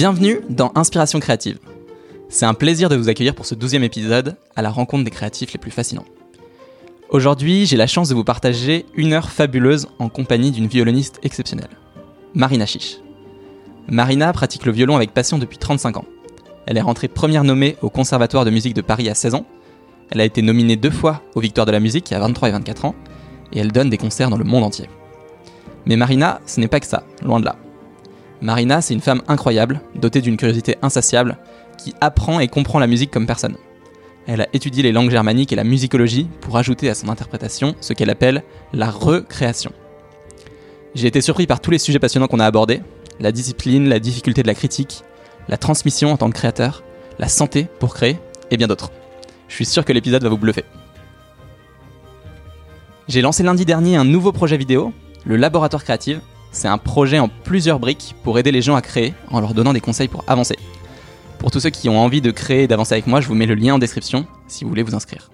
Bienvenue dans Inspiration créative. C'est un plaisir de vous accueillir pour ce douzième épisode à la rencontre des créatifs les plus fascinants. Aujourd'hui, j'ai la chance de vous partager une heure fabuleuse en compagnie d'une violoniste exceptionnelle, Marina Chiche. Marina pratique le violon avec passion depuis 35 ans. Elle est rentrée première nommée au Conservatoire de musique de Paris à 16 ans. Elle a été nominée deux fois aux Victoires de la musique à 23 et 24 ans. Et elle donne des concerts dans le monde entier. Mais Marina, ce n'est pas que ça, loin de là. Marina, c'est une femme incroyable, dotée d'une curiosité insatiable, qui apprend et comprend la musique comme personne. Elle a étudié les langues germaniques et la musicologie pour ajouter à son interprétation ce qu'elle appelle la recréation. J'ai été surpris par tous les sujets passionnants qu'on a abordés, la discipline, la difficulté de la critique, la transmission en tant que créateur, la santé pour créer, et bien d'autres. Je suis sûr que l'épisode va vous bluffer. J'ai lancé lundi dernier un nouveau projet vidéo, le Laboratoire Créatif. C'est un projet en plusieurs briques pour aider les gens à créer en leur donnant des conseils pour avancer. Pour tous ceux qui ont envie de créer et d'avancer avec moi, je vous mets le lien en description si vous voulez vous inscrire.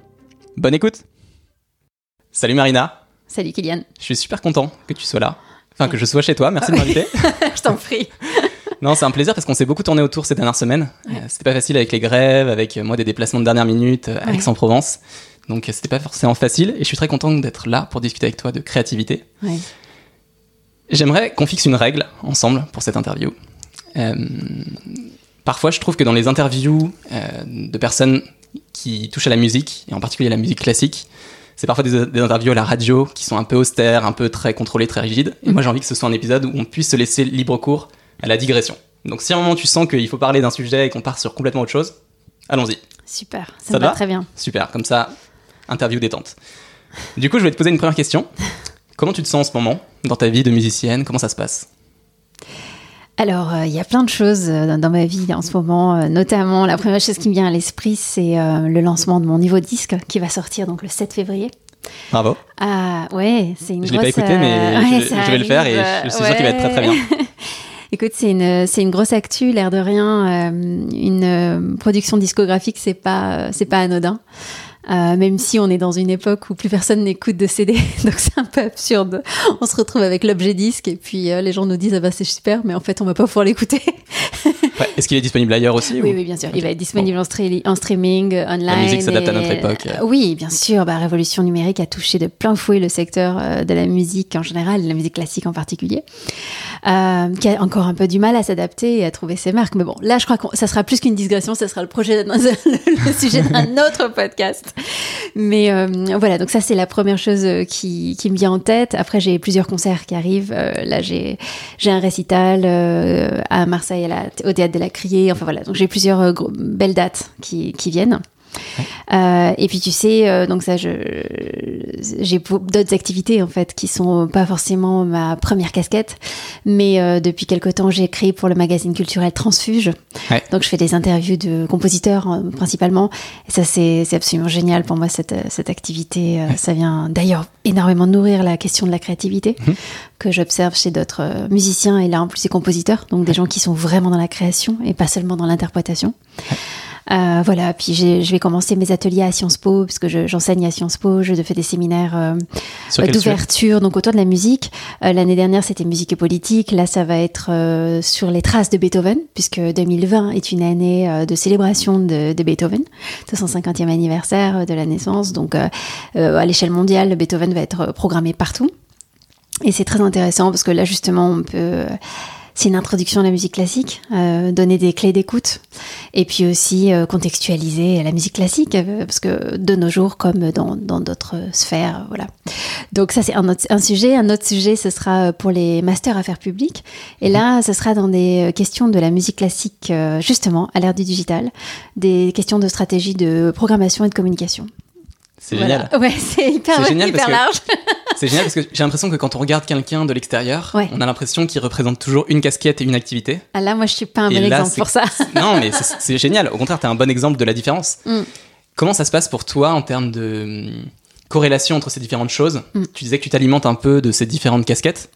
Bonne écoute Salut Marina Salut Kylian. Je suis super content que tu sois là. Enfin, que je sois chez toi, merci de m'inviter. je t'en prie. Non, c'est un plaisir parce qu'on s'est beaucoup tourné autour ces dernières semaines. Euh, c'était pas facile avec les grèves, avec euh, moi des déplacements de dernière minute euh, à Aix-en-Provence. Donc c'était pas forcément facile et je suis très content d'être là pour discuter avec toi de créativité. Ouais. J'aimerais qu'on fixe une règle ensemble pour cette interview. Euh, parfois, je trouve que dans les interviews euh, de personnes qui touchent à la musique, et en particulier à la musique classique, c'est parfois des, des, interviews à la radio qui sont un peu austères, un peu très contrôlées, très rigides. Et moi, j'ai envie que ce soit un épisode où on puisse se laisser libre cours à la digression. Donc, si à un moment tu sens qu'il faut parler d'un sujet et qu'on part sur complètement autre chose, allons-y. Super, ça, ça me va, très bien. Super, comme ça, interview détente. Du coup, je vais te poser une première question. Comment tu te sens en ce moment dans ta vie de musicienne? Comment ça se passe? Alors, il euh, y a plein de choses euh, dans ma vie en ce moment, euh, notamment la première chose qui me vient à l'esprit, c'est le lancement de mon niveau disque qui va sortir donc le 7 février. Bravo. Ah ouais, c'est une je grosse. l'ai pas écouté, mais ouais, je, je, vais le faire et je, je suis ouais. sûr qu'il va être très très bien. Écoute, c'est une c'est une grosse actu, l'air de rien. une production discographique, c'est pas c'est pas anodin. Euh, même si on est dans une époque où plus personne n'écoute de CD, donc c'est un peu absurde. On se retrouve avec l'objet disque et puis euh, les gens nous disent ah bah c'est super, mais en fait on va pas pouvoir l'écouter. ouais, Est-ce qu'il est disponible ailleurs aussi Oui, ou... oui, bien sûr. Il va être disponible bon. en, en, streaming, online. La musique s'adapte et... à notre époque. Euh, oui, bien sûr. Bah, révolution numérique a touché de plein fouet le secteur euh, de la musique en général, la musique classique en particulier, euh, qui a encore un peu du mal à s'adapter et à trouver ses marques. Mais bon, là, je crois que ça sera plus qu'une digression, ça sera le projet, le sujet d'un autre podcast. Mais euh, voilà, donc ça c'est la première chose qui, qui, me vient en tête. Après j'ai plusieurs concerts qui arrivent. Euh, là j'ai j'ai un récital euh, à Marseille à la, au théâtre de la Criée. Enfin voilà, donc j'ai plusieurs euh, belles dates qui, qui viennent. Euh, et puis tu sais, euh, donc ça, j'ai d'autres activités en fait qui sont pas forcément ma première casquette, mais euh, depuis quelque temps j'ai créé pour le magazine culturel Transfuge. Ouais. Donc je fais des interviews de compositeurs principalement. Et ça c'est, c'est absolument génial pour moi cette, cette activité. Ouais. Ça vient d'ailleurs énormément nourrir la question de la créativité mmh. que j'observe chez d'autres musiciens et là en plus c'est compositeurs, donc des gens qui sont vraiment dans la création et pas seulement dans l'interprétation. Euh, voilà, puis je vais commencer mes ateliers à Sciences Po, parce que j'enseigne je, à Sciences Po, je fais des séminaires euh, d'ouverture, donc autour de la musique. Euh, L'année dernière, c'était musique et politique. Là, ça va être euh, sur les traces de Beethoven, puisque 2020 est une année euh, de célébration de, de Beethoven, 250e anniversaire de la naissance. Donc, euh, à l'échelle mondiale, Beethoven va être programmé partout. Et c'est très intéressant parce que là, justement, on peut c'est une introduction à la musique classique, euh, donner des clés d'écoute, et puis aussi euh, contextualiser la musique classique, euh, parce que de nos jours, comme dans d'autres sphères, voilà. Donc ça, c'est un, autre, un sujet. Un autre sujet, ce sera pour les masters affaires publiques. Et là, ce sera dans des questions de la musique classique, euh, justement, à l'ère du digital, des questions de stratégie de programmation et de communication. C'est voilà. génial. Ouais, c'est hyper, hyper large. C'est génial parce que j'ai l'impression que quand on regarde quelqu'un de l'extérieur, ouais. on a l'impression qu'il représente toujours une casquette et une activité. Ah là, moi, je suis pas un bon là, exemple pour ça. non, mais c'est génial. Au contraire, tu es un bon exemple de la différence. Mm. Comment ça se passe pour toi en termes de hum, corrélation entre ces différentes choses? Mm. Tu disais que tu t'alimentes un peu de ces différentes casquettes.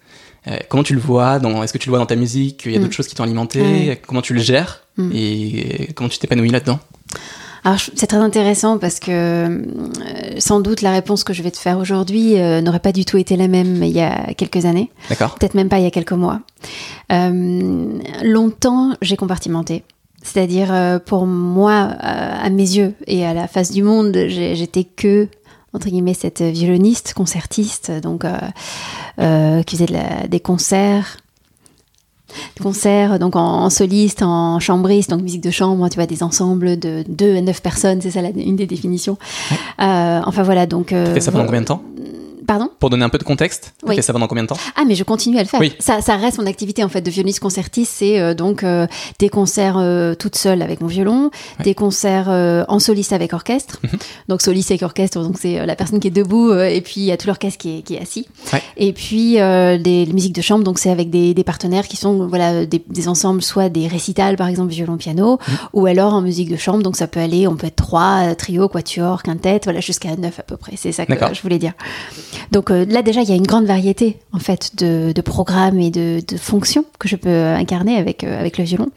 Euh, comment tu le vois Est-ce que tu le vois dans ta musique? Il y a mm. d'autres choses qui t'ont alimenté. Comment tu le gères? Et comment tu t'épanouis là-dedans? Alors, c'est très intéressant parce que euh, sans doute la réponse que je vais te faire aujourd'hui euh, n'aurait pas du tout été la même il y a quelques années. D'accord. Peut-être même pas il y a quelques mois. Euh, longtemps, j'ai compartimenté. C'est-à-dire, euh, pour moi, à mes yeux et à la face du monde, j'étais que entre guillemets cette violoniste concertiste donc euh, euh, qui faisait de la- des concerts concerts donc en, en soliste en chambriste donc musique de chambre tu vois des ensembles de 2 à 9 personnes c'est ça la- une des définitions. Euh, enfin voilà donc Tu euh, fais ça pendant combien de temps? Pardon? Pour donner un peu de contexte, tu Oui. fais ça pendant combien de temps? Ah, mais je continue à le faire. Oui. Ça, ça reste mon activité en fait de violoniste concertiste. C'est euh, donc euh, des concerts euh, toute seule avec mon violon, des concerts euh, en soliste avec orchestre. Mhm. Donc soliste avec orchestre, donc c'est la personne qui est debout et puis il y a tout l'orchestre qui est, qui est assis. Ouais. Et puis des musiques de chambre, donc c'est avec des, des partenaires qui sont voilà des, des ensembles, soit des récitals par exemple violon piano, Mhm. ou alors en musique de chambre. Donc ça peut aller, on peut être trois, trio, quatuor, quintette, voilà jusqu'à neuf à peu près. C'est ça que je voulais dire. Donc euh, là déjà il y a une grande variété en fait de, de programmes et de, de fonctions que je peux incarner avec euh, avec le violon.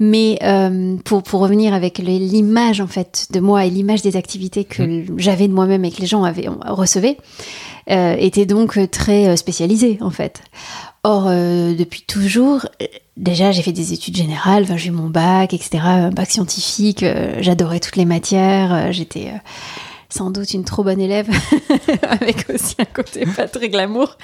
Mais euh, pour pour revenir avec l'image en fait de moi et l'image des activités que j'avais de moi-même et que les gens avaient recevaient était donc très spécialisée en fait. Or depuis toujours Déjà, j'ai fait des études générales, j'ai eu mon bac, etc., un bac scientifique, j'adorais toutes les matières, j'étais sans doute une trop bonne élève, avec aussi un côté pas très glamour.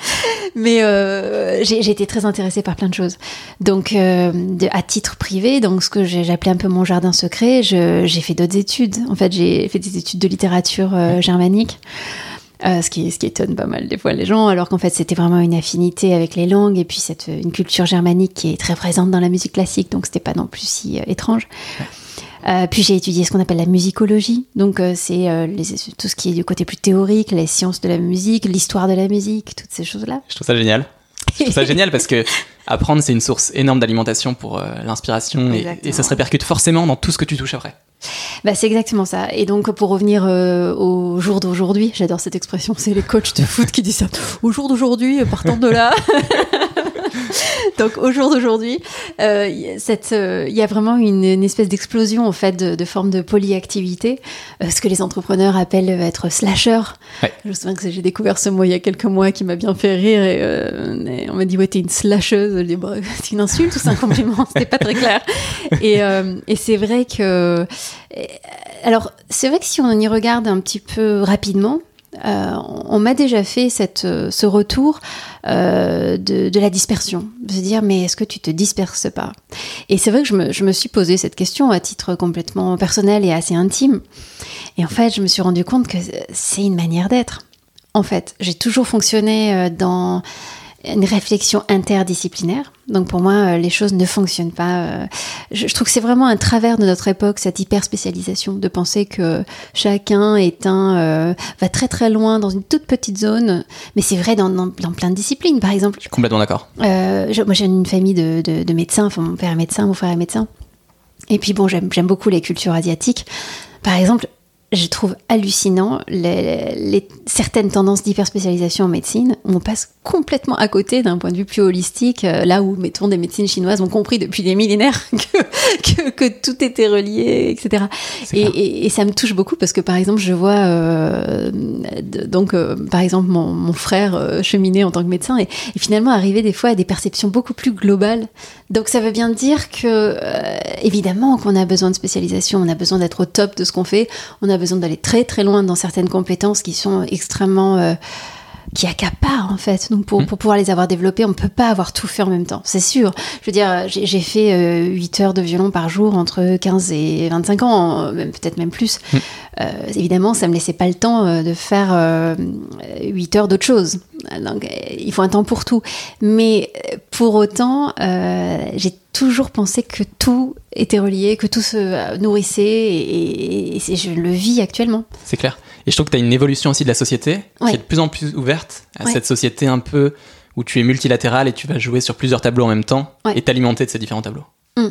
Mais euh, j'ai été très intéressée par plein de choses. Donc, euh, de- à titre privé, donc ce que j'appelais un peu mon jardin secret, j'ai fait d'autres études. En fait, j'ai fait des études de littérature euh, germanique. Euh, ce, qui, ce qui étonne pas mal des fois les gens, alors qu'en fait c'était vraiment une affinité avec les langues et puis cette, une culture germanique qui est très présente dans la musique classique, donc c'était pas non plus si euh, étrange. Euh, puis j'ai étudié ce qu'on appelle la musicologie, donc euh, c'est euh, tout ce qui est du côté plus théorique, les sciences de la musique, l'histoire de la musique, toutes ces choses-là. Je trouve ça génial. Je trouve ça génial parce que apprendre, c'est une source énorme d'alimentation pour l'inspiration et, ça se répercute forcément dans tout ce que tu touches après. Bah, c'est exactement ça. Et donc, pour revenir euh, au jour d'aujourd'hui, j'adore cette expression, c'est les coachs de foot qui disent ça. Au jour d'aujourd'hui, partant de là. donc, au jour d'aujourd'hui, euh, cette, euh, il y a vraiment une, une espèce d'explosion en fait de, de forme de polyactivité, euh, ce que les entrepreneurs appellent être slasher. Ouais. Je me souviens que j'ai découvert ce mot il y a quelques mois qui m'a bien fait rire et, euh, et on m'a dit ouais t'es une slasheuse. Je dis, Bah, c'est une insulte ou c'est un compliment? C'était pas très clair. Et, euh, et c'est vrai que alors, c'est vrai que si on y regarde un petit peu rapidement, euh, on m'a déjà fait euh, ce retour euh, de, la dispersion. De se dire, mais est-ce que tu te disperses pas? Et c'est vrai que je me, je me suis posé cette question à titre complètement personnel et assez intime. Et en fait, je me suis rendu compte que c'est une manière d'être. En fait, j'ai toujours fonctionné dans une réflexion interdisciplinaire. Donc pour moi, euh, les choses ne fonctionnent pas. euh, Je, je trouve que c'est vraiment un travers de notre époque, cette hyper spécialisation, de penser que chacun est un euh, va très très loin dans une toute petite zone. Mais c'est vrai dans, dans, dans plein de disciplines. Par exemple, Je suis complètement d'accord. euh, moi j'ai une famille de, de, de médecins. Enfin, mon père est médecin, mon frère est médecin. Et puis bon, j'aime beaucoup les cultures asiatiques. Par exemple, je trouve hallucinant les, les- certaines tendances d'hyperspécialisation en médecine on passe complètement à côté d'un point de vue plus holistique, euh, là où, mettons, des médecines chinoises ont compris depuis des millénaires que, que, que tout était relié, etc. Et, clair. et- et ça me touche beaucoup parce que, par exemple, je vois, euh, de- donc, euh, par exemple, mon, mon frère euh, cheminer en tant que médecin et, et finalement arriver des fois à des perceptions beaucoup plus globales. Donc, ça veut bien dire que, évidemment, qu'on a besoin de spécialisation, on a besoin d'être au top de ce qu'on fait, on a besoin d'aller très très loin dans certaines compétences qui sont extrêmement euh, qui accaparent en fait. Donc pour, Mm. pour pouvoir les avoir développées, on ne peut pas avoir tout fait en même temps, c'est sûr. Je veux dire, j'ai fait euh, 8 heures de violon par jour entre 15 et 25 ans, même peut-être même plus. Mm. Euh, évidemment, ça me laissait pas le temps euh, de faire euh, 8 heures d'autre chose. Donc, il faut un temps pour tout. Mais pour autant, j'ai toujours pensé que tout était relié, que tout se nourrissait et, et- je le vis actuellement. C'est clair. Et je trouve que tu as une évolution aussi de la société qui est de plus en plus ouverte à Ouais. cette société un peu où tu es multilatéral et tu vas jouer sur plusieurs tableaux en même temps Ouais. et t'alimenter de ces différents tableaux. Mm.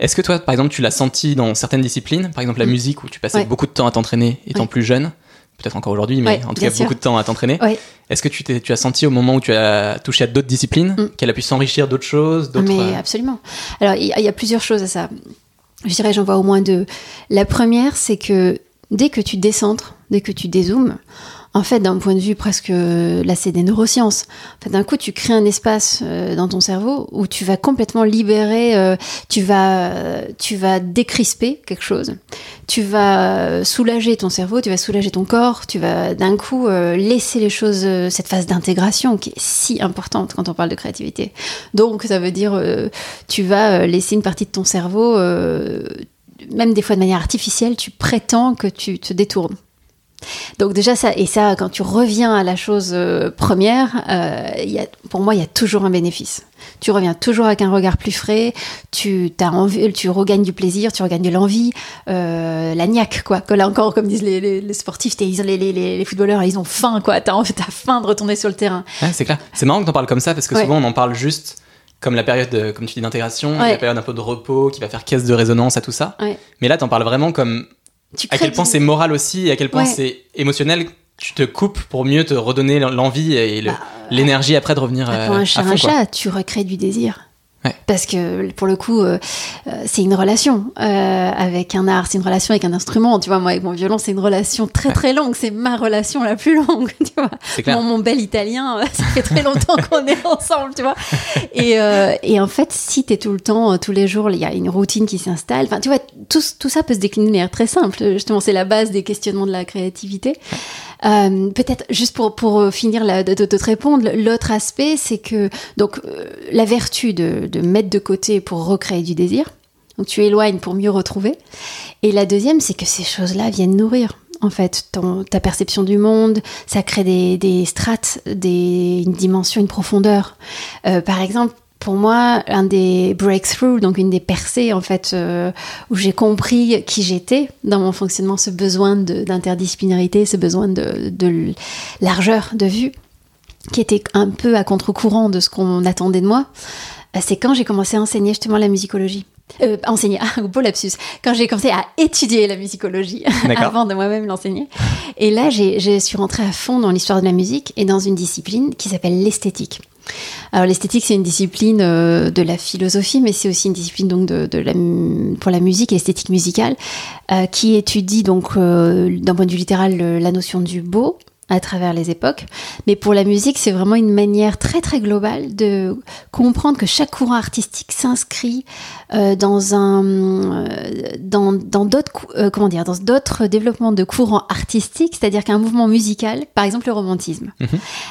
Est-ce que toi, par exemple, tu l'as senti dans certaines disciplines, par exemple la Mm. musique où tu passais beaucoup de temps à t'entraîner étant plus jeune, peut-être encore aujourd'hui, mais Ouais, en tout cas sûr. beaucoup de temps à t'entraîner. Ouais. Est-ce que tu, as senti au moment où tu as touché à d'autres disciplines Mm. qu'elle a pu s'enrichir d'autres choses, d'autres Mais euh, absolument. Alors, il y, a- il y a plusieurs choses à ça. Je dirais, j'en vois au moins deux. La première, c'est que dès que tu décentres, dès que tu dézoomes, en fait, d'un point de vue presque, là c'est des neurosciences. En fait, d'un coup, tu crées un espace euh, dans ton cerveau où tu vas complètement libérer, euh, tu vas, tu vas décrisper quelque chose, tu vas soulager ton cerveau, tu vas soulager ton corps, tu vas d'un coup euh, laisser les choses, cette phase d'intégration qui est si importante quand on parle de créativité. Donc, ça veut dire, tu vas laisser une partie de ton cerveau, même des fois de manière artificielle, tu prétends que tu te détournes. Donc déjà ça, et ça, quand tu reviens à la chose euh, première, euh, y a, pour moi, il y a toujours un bénéfice. Tu reviens toujours avec un regard plus frais, tu, as envie, tu regagnes du plaisir, tu regagnes de l'envie, euh, la niaque, quoi. Que là encore, comme disent les, les, les sportifs, les, les, les, footballeurs, ils ont faim, quoi. T'as as faim de retourner sur le terrain. c'est clair. C'est marrant que t'en parles comme ça, parce que souvent on en parle juste comme la période, de, comme tu dis, d'intégration, la période un peu de repos, qui va faire caisse de résonance à tout ça. Mais là, t'en parles vraiment comme à quel point c'est moral aussi et à quel point c'est émotionnel tu te coupes pour mieux te redonner l'envie et bah, l'énergie après de revenir à un chat, un chat, tu recrées du désir. Parce que pour le coup, euh, euh, c'est une relation euh, avec un art, c'est une relation avec un instrument. Tu vois, moi avec mon violon, c'est une relation très très longue. C'est ma relation la plus longue. Tu vois, mon, mon, bel italien, ça fait très longtemps qu'on est ensemble. Tu vois, et, et en fait, si tu es tout le temps, tous les jours, il y a une routine qui s'installe. Enfin, tu vois, tout, tout ça peut se décliner de manière très simple. Justement, c'est la base des questionnements de la créativité. Euh, peut-être juste pour, pour euh, finir de, te répondre, l'autre aspect, c'est que donc euh, la vertu de, mettre de côté pour recréer du désir. Donc tu éloignes pour mieux retrouver. Et la deuxième, c'est que ces choses-là viennent nourrir en fait ton, ta perception du monde, ça crée des, strates, des, une dimension, une profondeur. Par exemple, pour moi, un des breakthroughs, donc une des percées en fait, euh, où j'ai compris qui j'étais dans mon fonctionnement, ce besoin d'interdisciplinarité, ce besoin de, de, largeur de vue, qui était un peu à contre-courant de ce qu'on attendait de moi, euh, c'est quand j'ai commencé à enseigner justement la musicologie. Euh, enseigner, ah, beau lapsus, quand j'ai commencé à étudier la musicologie avant de moi-même l'enseigner. Et là, je suis rentrée à fond dans l'histoire de la musique et dans une discipline qui s'appelle l'esthétique. Alors l'esthétique, c'est une discipline euh, de la philosophie, mais c'est aussi une discipline donc de, la, pour la musique l'esthétique musicale, euh, qui étudie donc euh, d'un point de vue littéral la notion du beau, à travers les époques. Mais pour la musique, c'est vraiment une manière très très globale de comprendre que chaque courant artistique s'inscrit euh, dans un euh, dans dans d'autres euh, comment dire dans d'autres développements de courants artistiques, c'est-à-dire qu'un mouvement musical, par exemple le romantisme, mhm.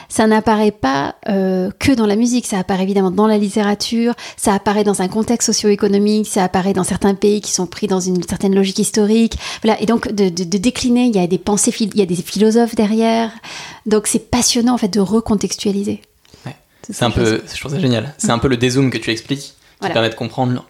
ça n'apparaît pas que dans la musique, ça apparaît évidemment dans la littérature, ça apparaît dans un contexte socio-économique, ça apparaît dans certains pays qui sont pris dans une certaine logique historique. Voilà, et donc de, de, de décliner, il y a des pensées, il y a des philosophes derrière donc c'est passionnant en fait de recontextualiser. C'est un peu, je trouve ça génial. C'est un peu le dézoom que tu expliques qui permet de comprendre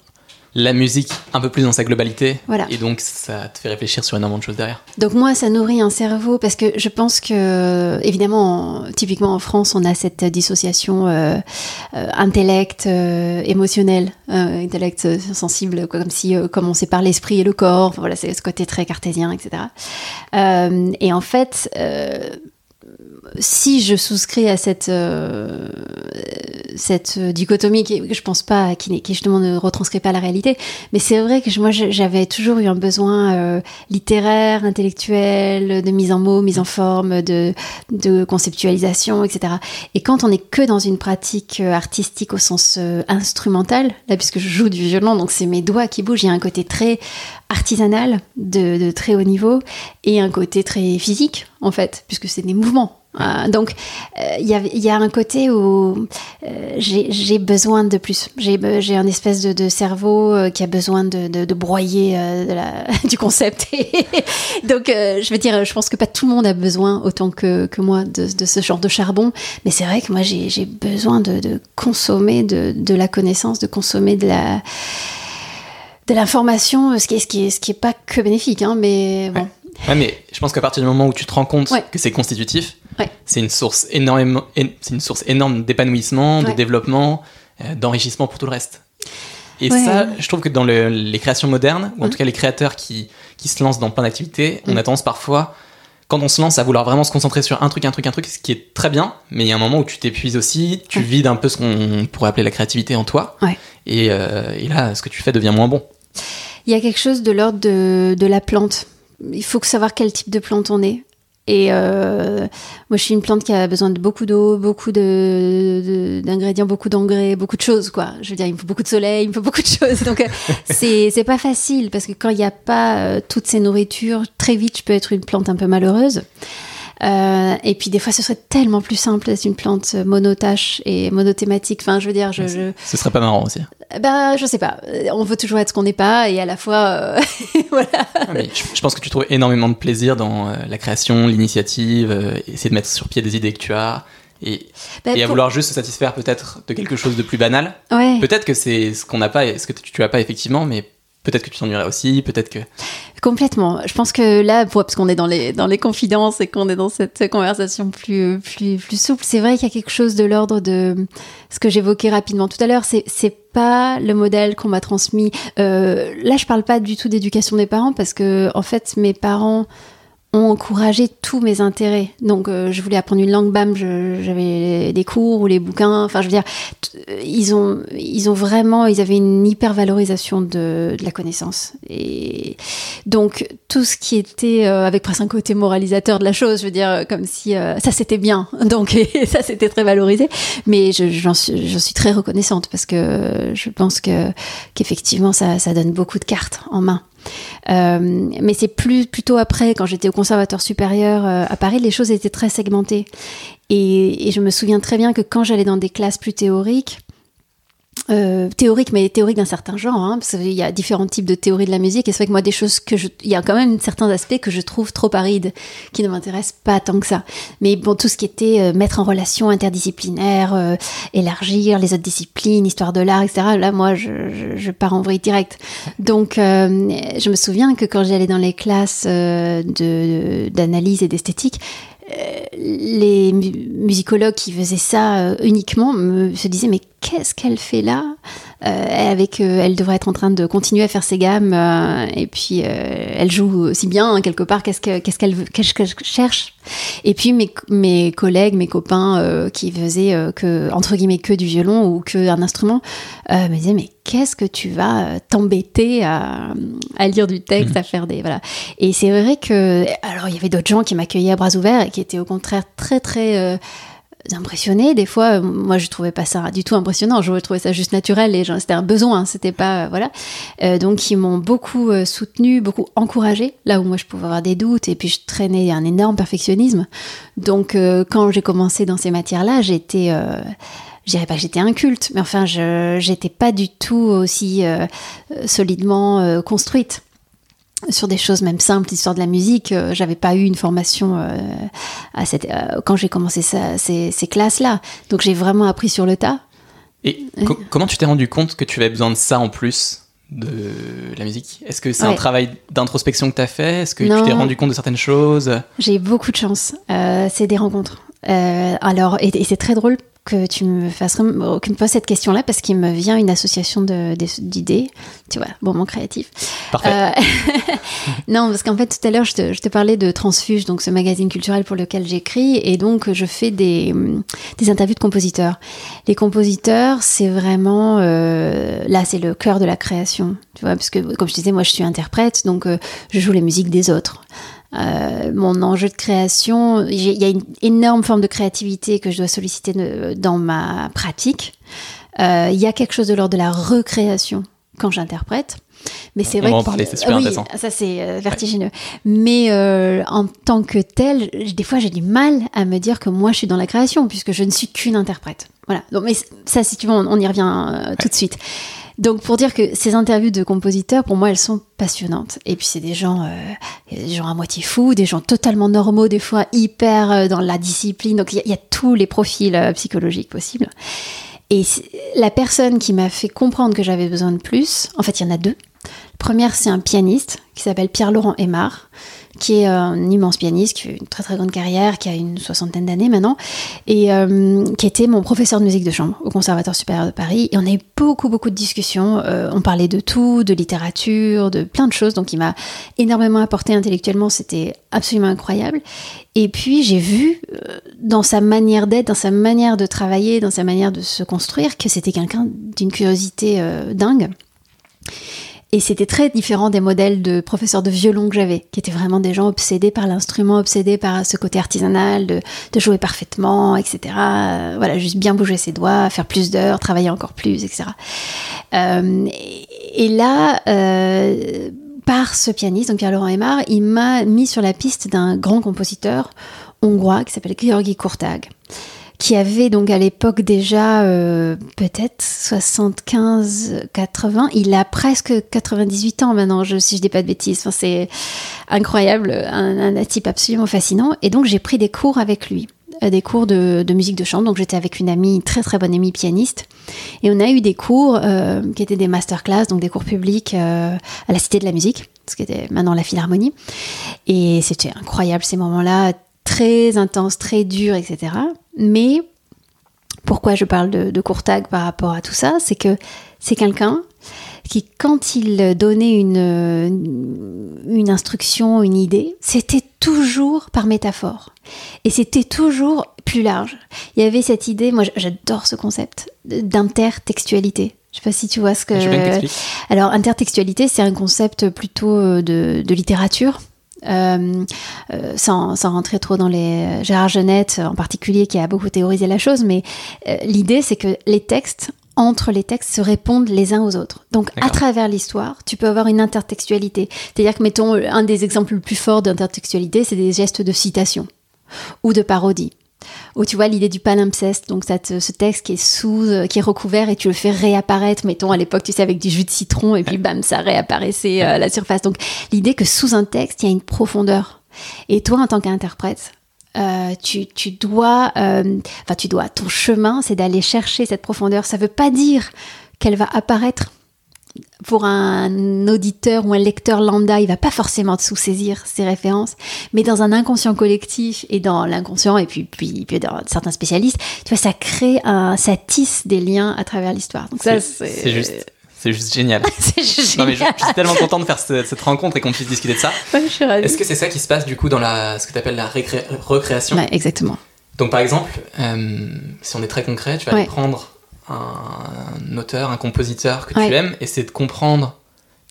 la musique un peu plus dans sa globalité. Et donc, ça te fait réfléchir sur énormément de choses derrière. Donc, moi, ça nourrit un cerveau parce que je pense que, évidemment, typiquement en France, on a cette dissociation euh, euh, intellect, euh, émotionnel, intellect sensible, comme si, comme on sépare l'esprit et le corps. voilà, c'est ce côté très cartésien, etc. et en fait, si je souscris à cette, euh, cette dichotomie qui, que je pense pas, qui, qui, justement ne retranscrit pas la réalité, mais c'est vrai que moi j'avais toujours eu un besoin euh, littéraire, intellectuel, de mise en mots, mise en forme, de, de conceptualisation, etc. Et quand on n'est que dans une pratique euh, artistique au sens instrumental, là puisque je joue du violon, donc c'est mes doigts qui bougent, il y a un côté très artisanal de, de très haut niveau et un côté très physique en fait, puisque c'est des mouvements euh, donc, il euh, y, a, un côté où euh, j'ai besoin de plus. J'ai un espèce de, cerveau qui a besoin de, broyer du concept. donc, je veux dire, je pense que pas tout le monde a besoin autant que, moi de, ce genre de charbon. Mais c'est vrai que moi, j'ai besoin de, consommer de, la connaissance, de consommer de la de l'information, ce qui est, ce qui est, ce qui est pas que bénéfique, hein, mais bon. Ouais, mais je pense qu'à partir du moment où tu te rends compte que c'est constitutif, c'est une source énorme, c'est une source énorme d'épanouissement, de développement, euh, d'enrichissement pour tout le reste. Et ça, je trouve que dans les créations modernes, ou en tout cas les créateurs qui, qui se lancent dans plein d'activités, on a tendance parfois, quand on se lance, à vouloir vraiment se concentrer sur un truc, un truc, un truc, ce qui est très bien, mais il y a un moment où tu t'épuises aussi, tu vides un peu ce qu'on pourrait appeler la créativité en toi, et, euh, et là, ce que tu fais devient moins bon. Il Il y a quelque chose de l'ordre de, de la plante. Il faut savoir quel type de plante on est. Et euh, moi, je suis une plante qui a besoin de beaucoup d'eau, beaucoup de- de- d'ingrédients, beaucoup d'engrais, beaucoup de choses, quoi. Je veux dire, il me faut beaucoup de soleil, il me faut beaucoup de choses. Donc, euh, c'est c'est pas facile parce que quand il n'y a pas euh, toutes ces nourritures, très vite, je peux être une plante un peu malheureuse. Euh, et puis des fois, ce serait tellement plus simple d'être une plante monotâche et monothématique. Enfin, je veux dire, je, je, Ce serait pas marrant aussi. ben, je sais pas. On veut toujours être ce qu'on n'est pas et à la fois, euh, voilà. Ah, mais je, je pense que tu trouves énormément de plaisir dans euh, la création, l'initiative, euh, essayer de mettre sur pied des idées que tu as. Et, Ben, et à pour- vouloir juste se satisfaire peut-être de quelque chose de plus banal. Ouais. Peut-être que c'est ce qu'on n'a pas et ce que tu, tu as pas effectivement, mais peut-être que tu t'ennuierais aussi, peut-être que. Complètement. Je pense que là, parce qu'on est dans les, dans les confidences et qu'on est dans cette conversation plus, plus, plus souple, c'est vrai qu'il y a quelque chose de l'ordre de ce que j'évoquais rapidement tout à l'heure. C'est, c'est pas le modèle qu'on m'a transmis. Euh, là, je parle pas du tout d'éducation des parents parce que, en fait, mes parents ont encouragé tous mes intérêts. Donc, euh, je voulais apprendre une langue, bam, je- j'avais des cours ou les bouquins. Enfin, je veux dire, t- ils ont, ils ont vraiment, ils avaient une hyper valorisation de, de la connaissance. Et donc, tout ce qui était euh, avec presque un côté moralisateur de la chose, je veux dire, euh, comme si euh, ça c'était bien. Donc, ça c'était très valorisé. Mais je- j'en suis, j'en suis très reconnaissante parce que je pense que qu'effectivement, ça, ça donne beaucoup de cartes en main. Euh, mais c'est plus plutôt après, quand j'étais au conservatoire supérieur euh, à Paris, les choses étaient très segmentées. Et, et je me souviens très bien que quand j'allais dans des classes plus théoriques, euh, théoriques, mais théoriques d'un certain genre, hein, parce qu'il y a différents types de théories de la musique, et c'est vrai que moi, des choses que je. Il y a quand même certains aspects que je trouve trop arides, qui ne m'intéressent pas tant que ça. Mais bon, tout ce qui était euh, mettre en relation interdisciplinaire, euh, élargir les autres disciplines, histoire de l'art, etc., là, moi, je, je, pars en vrille direct. Donc, je me souviens que quand j'allais dans les classes d'analyse et d'esthétique, les mu- musicologues qui faisaient ça euh, uniquement me, se disaient mais qu'est-ce qu'elle fait là? Euh, avec euh, elle devrait être en train de continuer à faire ses gammes euh, et puis euh, elle joue aussi bien hein, quelque part qu'est-ce que- qu'est-ce qu'elle veut- qu'est-ce qu'elle cherche. Et puis mes, mes collègues mes copains euh, qui faisaient euh, que entre guillemets que du violon ou que un instrument euh, me disaient mais qu'est-ce que tu vas euh, t'embêter à, à lire du texte à faire des voilà. Et c'est vrai que alors il y avait d'autres gens qui m'accueillaient à bras ouverts et qui étaient au contraire très très euh, impressionnés des fois euh, moi je trouvais pas ça du tout impressionnant. Je trouvais ça juste naturel et c'était un besoin c'était pas euh, voilà. Euh, donc ils m'ont beaucoup euh, soutenu beaucoup encouragé là où moi je pouvais avoir des doutes et puis je traînais un énorme perfectionnisme. Donc quand j'ai commencé dans ces matières là j'étais je dirais pas que j'étais inculte, mais enfin, je j'étais pas du tout aussi solidement construite sur des choses même simples, l'histoire de la musique. euh, J'avais pas eu une formation euh, à cette, euh, quand j'ai commencé ça, ces, ces classes-là. Donc j'ai vraiment appris sur le tas. Et co- comment tu t'es rendu compte que tu avais besoin de ça en plus de la musique? Est-ce que c'est un travail d'introspection que tu as fait? Est-ce que tu t'es rendu compte de certaines choses? J'ai beaucoup de chance. C'est des rencontres. Alors, et, et c'est très drôle que tu me fasses que tu me poses cette question-là parce qu'il me vient une association d'idées. Tu vois, bon, mon créatif. Parfait. Euh, non, parce qu'en fait, tout à l'heure, je te, je te parlais de Transfuge, donc ce magazine culturel pour lequel j'écris, et donc je fais des, des interviews de compositeurs. Les compositeurs, c'est vraiment, euh, là, c'est le cœur de la création, tu vois, parce que, comme je disais, moi, je suis interprète, donc euh, je joue les musiques des autres. Euh, mon enjeu de création, il y a une énorme forme de créativité que je dois solliciter dans ma pratique. Euh, Il y a quelque chose de l'ordre de la recréation quand j'interprète. Mais c'est On vrai va en parler, c'est super oui, intéressant. Ça, c'est euh, vertigineux. Mais euh, en tant que tel, des fois, j'ai du mal à me dire que moi, je suis dans la création, puisque je ne suis qu'une interprète. Voilà. Donc, mais ça, si tu veux, on, on y revient euh, tout de suite. Donc, pour dire que ces interviews de compositeurs, pour moi, elles sont passionnantes. Et puis, c'est des gens, euh, des gens à moitié fous, des gens totalement normaux, des fois hyper euh, dans la discipline. Donc, il y, a- tous les profils euh, psychologiques possibles. Et la personne qui m'a fait comprendre que j'avais besoin de plus, en fait, il y en a deux. La première, c'est un pianiste qui s'appelle Pierre-Laurent Aymar, qui est un immense pianiste, qui a une très très grande carrière, qui a une soixantaine d'années maintenant, et euh, qui était mon professeur de musique de chambre au Conservatoire supérieur de Paris. Et on a eu beaucoup beaucoup de discussions. Euh, on parlait de tout, de littérature, de plein de choses. Donc il m'a énormément apporté intellectuellement. C'était absolument incroyable. Et puis j'ai vu euh, dans sa manière d'être, dans sa manière de travailler, dans sa manière de se construire, que c'était quelqu'un d'une curiosité euh, dingue. Et c'était très différent des modèles de professeurs de violon que j'avais, qui étaient vraiment des gens obsédés par l'instrument, obsédés par ce côté artisanal, de, jouer parfaitement, etc. Euh, voilà, juste bien bouger ses doigts, faire plus d'heures, travailler encore plus, etc. Euh, et, et, là, euh, par ce pianiste, donc Pierre-Laurent Aymar, il m'a mis sur la piste d'un grand compositeur hongrois qui s'appelle Georgi Kurtag qui avait donc à l'époque déjà euh, peut-être 75-80. Il a presque 98 ans maintenant, je, si je dis pas de bêtises. Enfin, c'est incroyable, un, un, type absolument fascinant. Et donc j'ai pris des cours avec lui, euh, des cours de, de musique de chambre. Donc j'étais avec une amie, très très bonne amie pianiste. Et on a eu des cours euh, qui étaient des masterclass, donc des cours publics euh, à la Cité de la Musique, ce qui était maintenant la Philharmonie. Et c'était incroyable ces moments-là très intense, très dur, etc. Mais pourquoi je parle de, de Courtag par rapport à tout ça, c'est que c'est quelqu'un qui, quand il donnait une, une instruction, une idée, c'était toujours par métaphore. Et c'était toujours plus large. Il y avait cette idée, moi j'adore ce concept d'intertextualité. Je sais pas si tu vois ce que. Je Alors, intertextualité, c'est un concept plutôt de, de littérature. Euh, euh, sans, sans, rentrer trop dans les Gérard Genette en particulier qui a beaucoup théorisé la chose, mais euh, l'idée c'est que les textes entre les textes se répondent les uns aux autres. Donc à travers l'histoire, tu peux avoir une intertextualité. C'est-à-dire que mettons un des exemples les plus forts d'intertextualité, c'est des gestes de citation ou de parodie où tu vois l'idée du palimpseste, donc cette, ce texte qui est sous, euh, qui est recouvert et tu le fais réapparaître, mettons à l'époque, tu sais, avec du jus de citron et puis bam, ça réapparaissait à la surface. Donc l'idée que sous un texte, il y a une profondeur. Et toi, en tant qu'interprète, euh, tu, tu, dois, euh, enfin tu dois, ton chemin, c'est d'aller chercher cette profondeur. Ça veut pas dire qu'elle va apparaître pour un auditeur ou un lecteur lambda, il va pas forcément sous-saisir ces références, mais dans un inconscient collectif et dans l'inconscient et puis, puis, puis, dans certains spécialistes, tu vois, ça crée un, ça tisse des liens à travers l'histoire. Donc ça, c'est juste. C'est juste génial. juste non, mais je, je, suis tellement content de faire ce, cette rencontre et qu'on puisse discuter de ça. Ouais. Est-ce que c'est ça qui se passe du coup dans la, ce que tu appelles la recréation? Ouais, Exactement. Donc par exemple, euh, si on est très concret, tu vas ouais. prendre un auteur, un compositeur que ouais. tu aimes, essayer de comprendre.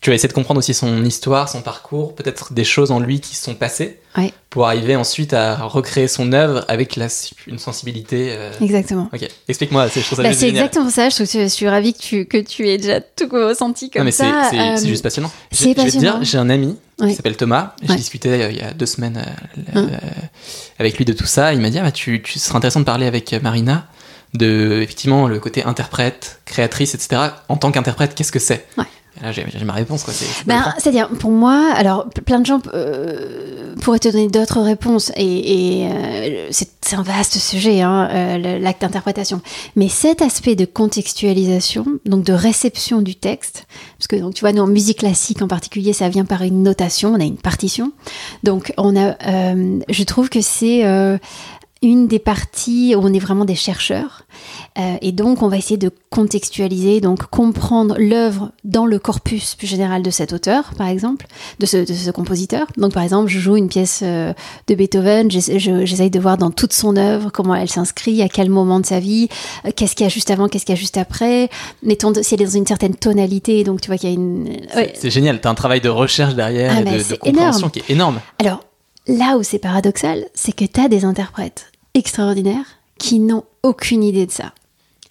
Tu vas essayer de comprendre aussi son histoire, son parcours, peut-être des choses en lui qui sont passées, ouais. pour arriver ensuite à recréer son œuvre avec la, une sensibilité. Euh... Exactement. Ok, explique-moi ces choses. Bah, c'est exactement ça. Je, je, suis ravie que tu, que tu aies déjà tout ressenti comme non, mais ça. C'est euh, juste passionnant. C'est passionnant. Je vais te dire, j'ai un ami Ouais. qui s'appelle Thomas. J'ai discuté euh, il y a deux semaines Hein. avec lui de tout ça. Il m'a dit ah, bah, tu, tu ce serait intéressant de parler avec Marina de effectivement le côté interprète, créatrice, etc. En tant qu'interprète, qu'est-ce que c'est? Ouais. Là, j'ai ma réponse. quoi. C'est- Ben. C'est-à-dire, pour moi, alors plein de gens euh, pourraient te donner d'autres réponses, et, et euh, c'est c'est un vaste sujet, hein, euh, l'acte d'interprétation. Mais cet aspect de contextualisation, donc de réception du texte, parce que donc tu vois, nous en musique classique en particulier, ça vient par une notation, on a une partition. Donc on a, je trouve que c'est une des parties où on est vraiment des chercheurs. Euh, et donc, on va essayer de contextualiser, donc comprendre l'œuvre dans le corpus plus général de cet auteur, par exemple, de ce, de ce compositeur. Donc, par exemple, je joue une pièce euh, de Beethoven, j'essa- je- j'essaye de voir dans toute son œuvre comment elle s'inscrit, à quel moment de sa vie, euh, qu'est-ce qu'il y a juste avant, qu'est-ce qu'il y a juste après. Mettons si elle est dans une certaine tonalité, donc tu vois qu'il y a une. ouais. C'est génial. T'as un travail de recherche derrière Ah, et de, compréhension énorme. qui est énorme. Alors, là où c'est paradoxal, c'est que tu as des interprètes extraordinaires qui n'ont aucune idée de ça.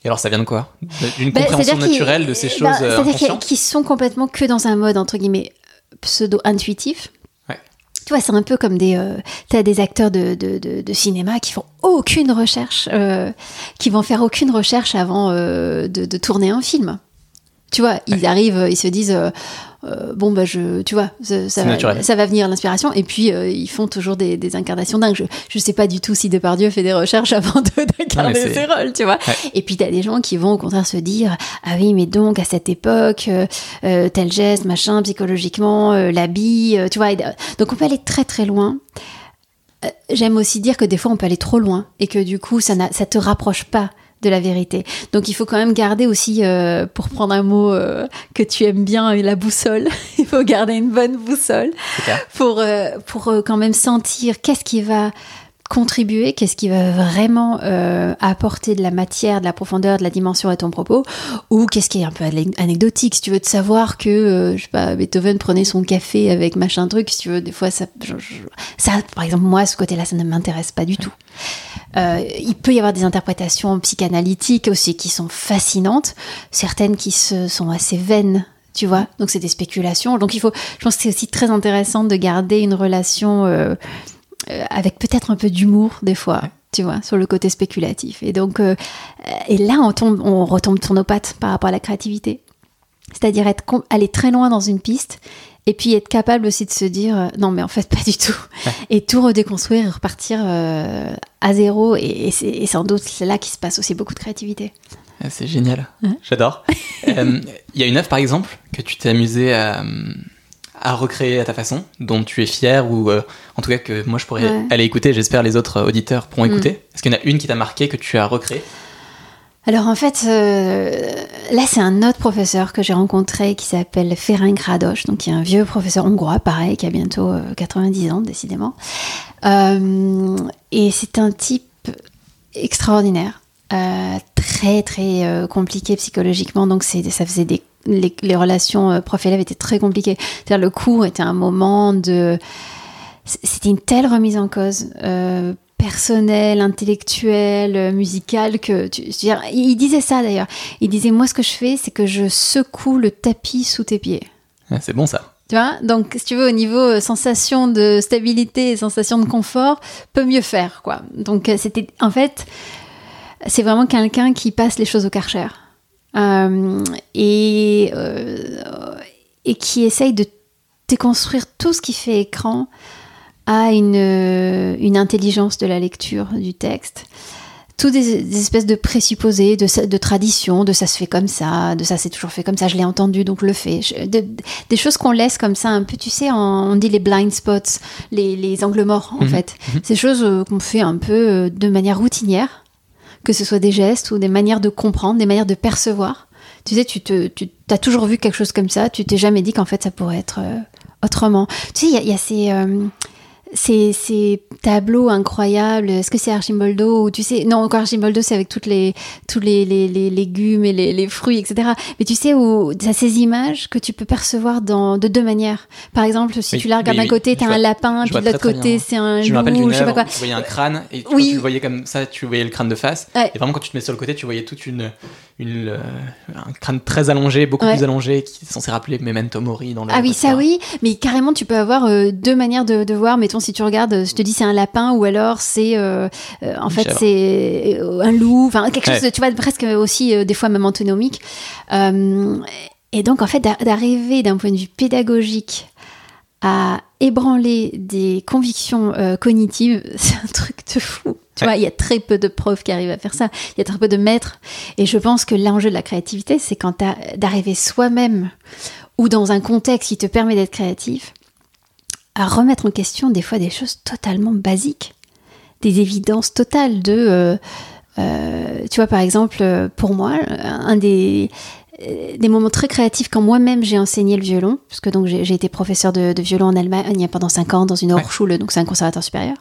Et alors, ça vient de quoi? D'une Ben, compréhension naturelle de ces choses euh, C'est-à-dire qu'ils- sont complètement que dans un mode, entre guillemets, pseudo-intuitif. Ouais. Tu vois, c'est un peu comme des... Euh, des acteurs de, de, de, de cinéma qui font aucune recherche, euh, qui vont faire aucune recherche avant euh, de tourner un film. Tu vois, ils arrivent, ils se disent... euh, euh, bon bah je tu vois ça, va, naturel. ça va venir l'inspiration. Et puis euh, ils font toujours des, des incarnations dingues. Je, je sais pas du tout si Depardieu fait des recherches avant de- d'incarner c'est- ses rôles tu vois. Ouais. et puis t'as des gens qui vont au contraire se dire ah oui mais donc à cette époque euh, tel geste machin psychologiquement l'habit tu vois donc on peut aller très très loin. J'aime aussi dire que des fois on peut aller trop loin et que du coup ça ça te rapproche pas de la vérité. Donc il faut quand même garder aussi, euh, pour prendre un mot euh, que tu aimes bien, la boussole. il faut garder une bonne boussole pour, euh, pour euh, quand même sentir qu'est-ce qui va contribuer, qu'est-ce qui va vraiment euh, apporter de la matière, de la profondeur, de la dimension à ton propos, ou qu'est-ce qui est un peu anecdotique, si tu veux te savoir que, euh, je sais pas, Beethoven prenait son café avec machin truc, si tu veux, des fois ça, ça par exemple moi ce côté-là, ça ne m'intéresse pas du tout. Euh, il peut y avoir des interprétations psychanalytiques aussi qui sont fascinantes, certaines qui se, sont assez vaines tu vois. Donc c'est des spéculations. Donc il faut, je pense que c'est aussi très intéressant de garder une relation euh, euh, avec peut-être un peu d'humour des fois, tu vois, sur le côté spéculatif. Et donc, euh, et là, on, tombe, on retombe sur nos pattes par rapport à la créativité. C'est-à-dire être, aller très loin dans une piste et puis être capable aussi de se dire euh, non mais en fait pas du tout. Et tout redéconstruire et repartir à zéro. Et, et sans doute c'est là qu'il se passe aussi beaucoup de créativité. C'est génial. J'adore. Il y a une œuvre par exemple que tu t'es amusé à, à recréer à ta façon, dont tu es fier ou euh, en tout cas que moi je pourrais aller écouter, j'espère les autres auditeurs pourront mm. écouter. Est-ce qu'il y en a une qui t'a marqué, que tu as recréé alors en fait, euh, là c'est un autre professeur que j'ai rencontré qui s'appelle Ferenc Rados, donc qui est un vieux professeur hongrois, pareil, qui a bientôt 90 euh, ans décidément. et c'est un type extraordinaire, très très compliqué psychologiquement, donc ça faisait des les, relations euh, prof-élève étaient très compliquées. C'est-à-dire le cours était un moment de... C'était une telle remise en cause euh, personnelle, intellectuelle, euh, musicale que... Tu, dire, il disait ça d'ailleurs. Il disait, moi ce que je fais, c'est que je secoue le tapis sous tes pieds. c'est bon ça. Tu vois? Donc, si tu veux, au niveau sensation de stabilité et sensation de confort, peut mieux faire, quoi. Donc, c'était... En fait, c'est vraiment quelqu'un qui passe les choses au karcher. Euh, et, euh, et qui essaye de déconstruire tout ce qui fait écran à une, euh, une intelligence de la lecture du texte. Toutes des, espèces de présupposés, de, de traditions, de ça se fait comme ça, de ça c'est toujours fait comme ça, je l'ai entendu donc le fais. des choses qu'on laisse comme ça un peu, tu sais, on dit les blind spots, les, les angles morts en mhm. fait. Mhm. Ces choses qu'on fait un peu de manière routinière que ce soit des gestes ou des manières de comprendre, des manières de percevoir. Tu sais, tu, te, as toujours vu quelque chose comme ça, tu t'es jamais dit qu'en fait ça pourrait être euh, autrement. Tu sais, il y, a ces... Euh, ces, ces, tableaux incroyables. Est-ce que c'est Archimboldo ou tu sais non encore Archimboldo c'est avec toutes les tous les, les, les légumes et les, les, fruits etc. Mais tu sais où ça ces images que tu peux percevoir dans de deux manières. Par exemple si tu la regardes d'un côté t'as un lapin puis de l'autre côté c'est un je loup je sais pas quoi. Tu voyais un crâne et quand tu le voyais comme ça tu voyais le crâne de face et vraiment quand tu te mets sur le côté tu voyais toute une une, euh, un crâne très allongé, beaucoup plus allongé, qui est censé rappeler Memento Mori dans le. Ah oui, ça oui, mais carrément tu peux avoir euh, deux manières de, de, voir. Mettons si tu regardes, je te dis c'est un lapin ou alors c'est euh, en fait c'est un loup, enfin quelque chose, de, tu vois presque aussi des fois même antinomique. et donc en fait d'arriver d'un point de vue pédagogique à ébranler des convictions cognitives, c'est un truc de fou. Tu vois, il y a très peu de profs qui arrivent à faire ça. Il y a très peu de maîtres. Et je pense que l'enjeu de la créativité, c'est quand d'arriver soi-même ou dans un contexte qui te permet d'être créatif, à remettre en question des fois des choses totalement basiques, des évidences totales de... Euh, euh, tu vois, par exemple, pour moi, un des, des moments très créatifs quand moi-même j'ai enseigné le violon, puisque donc j'ai été professeur de, violon en Allemagne pendant 5 ans dans une Hochschule, donc c'est un conservatoire supérieur.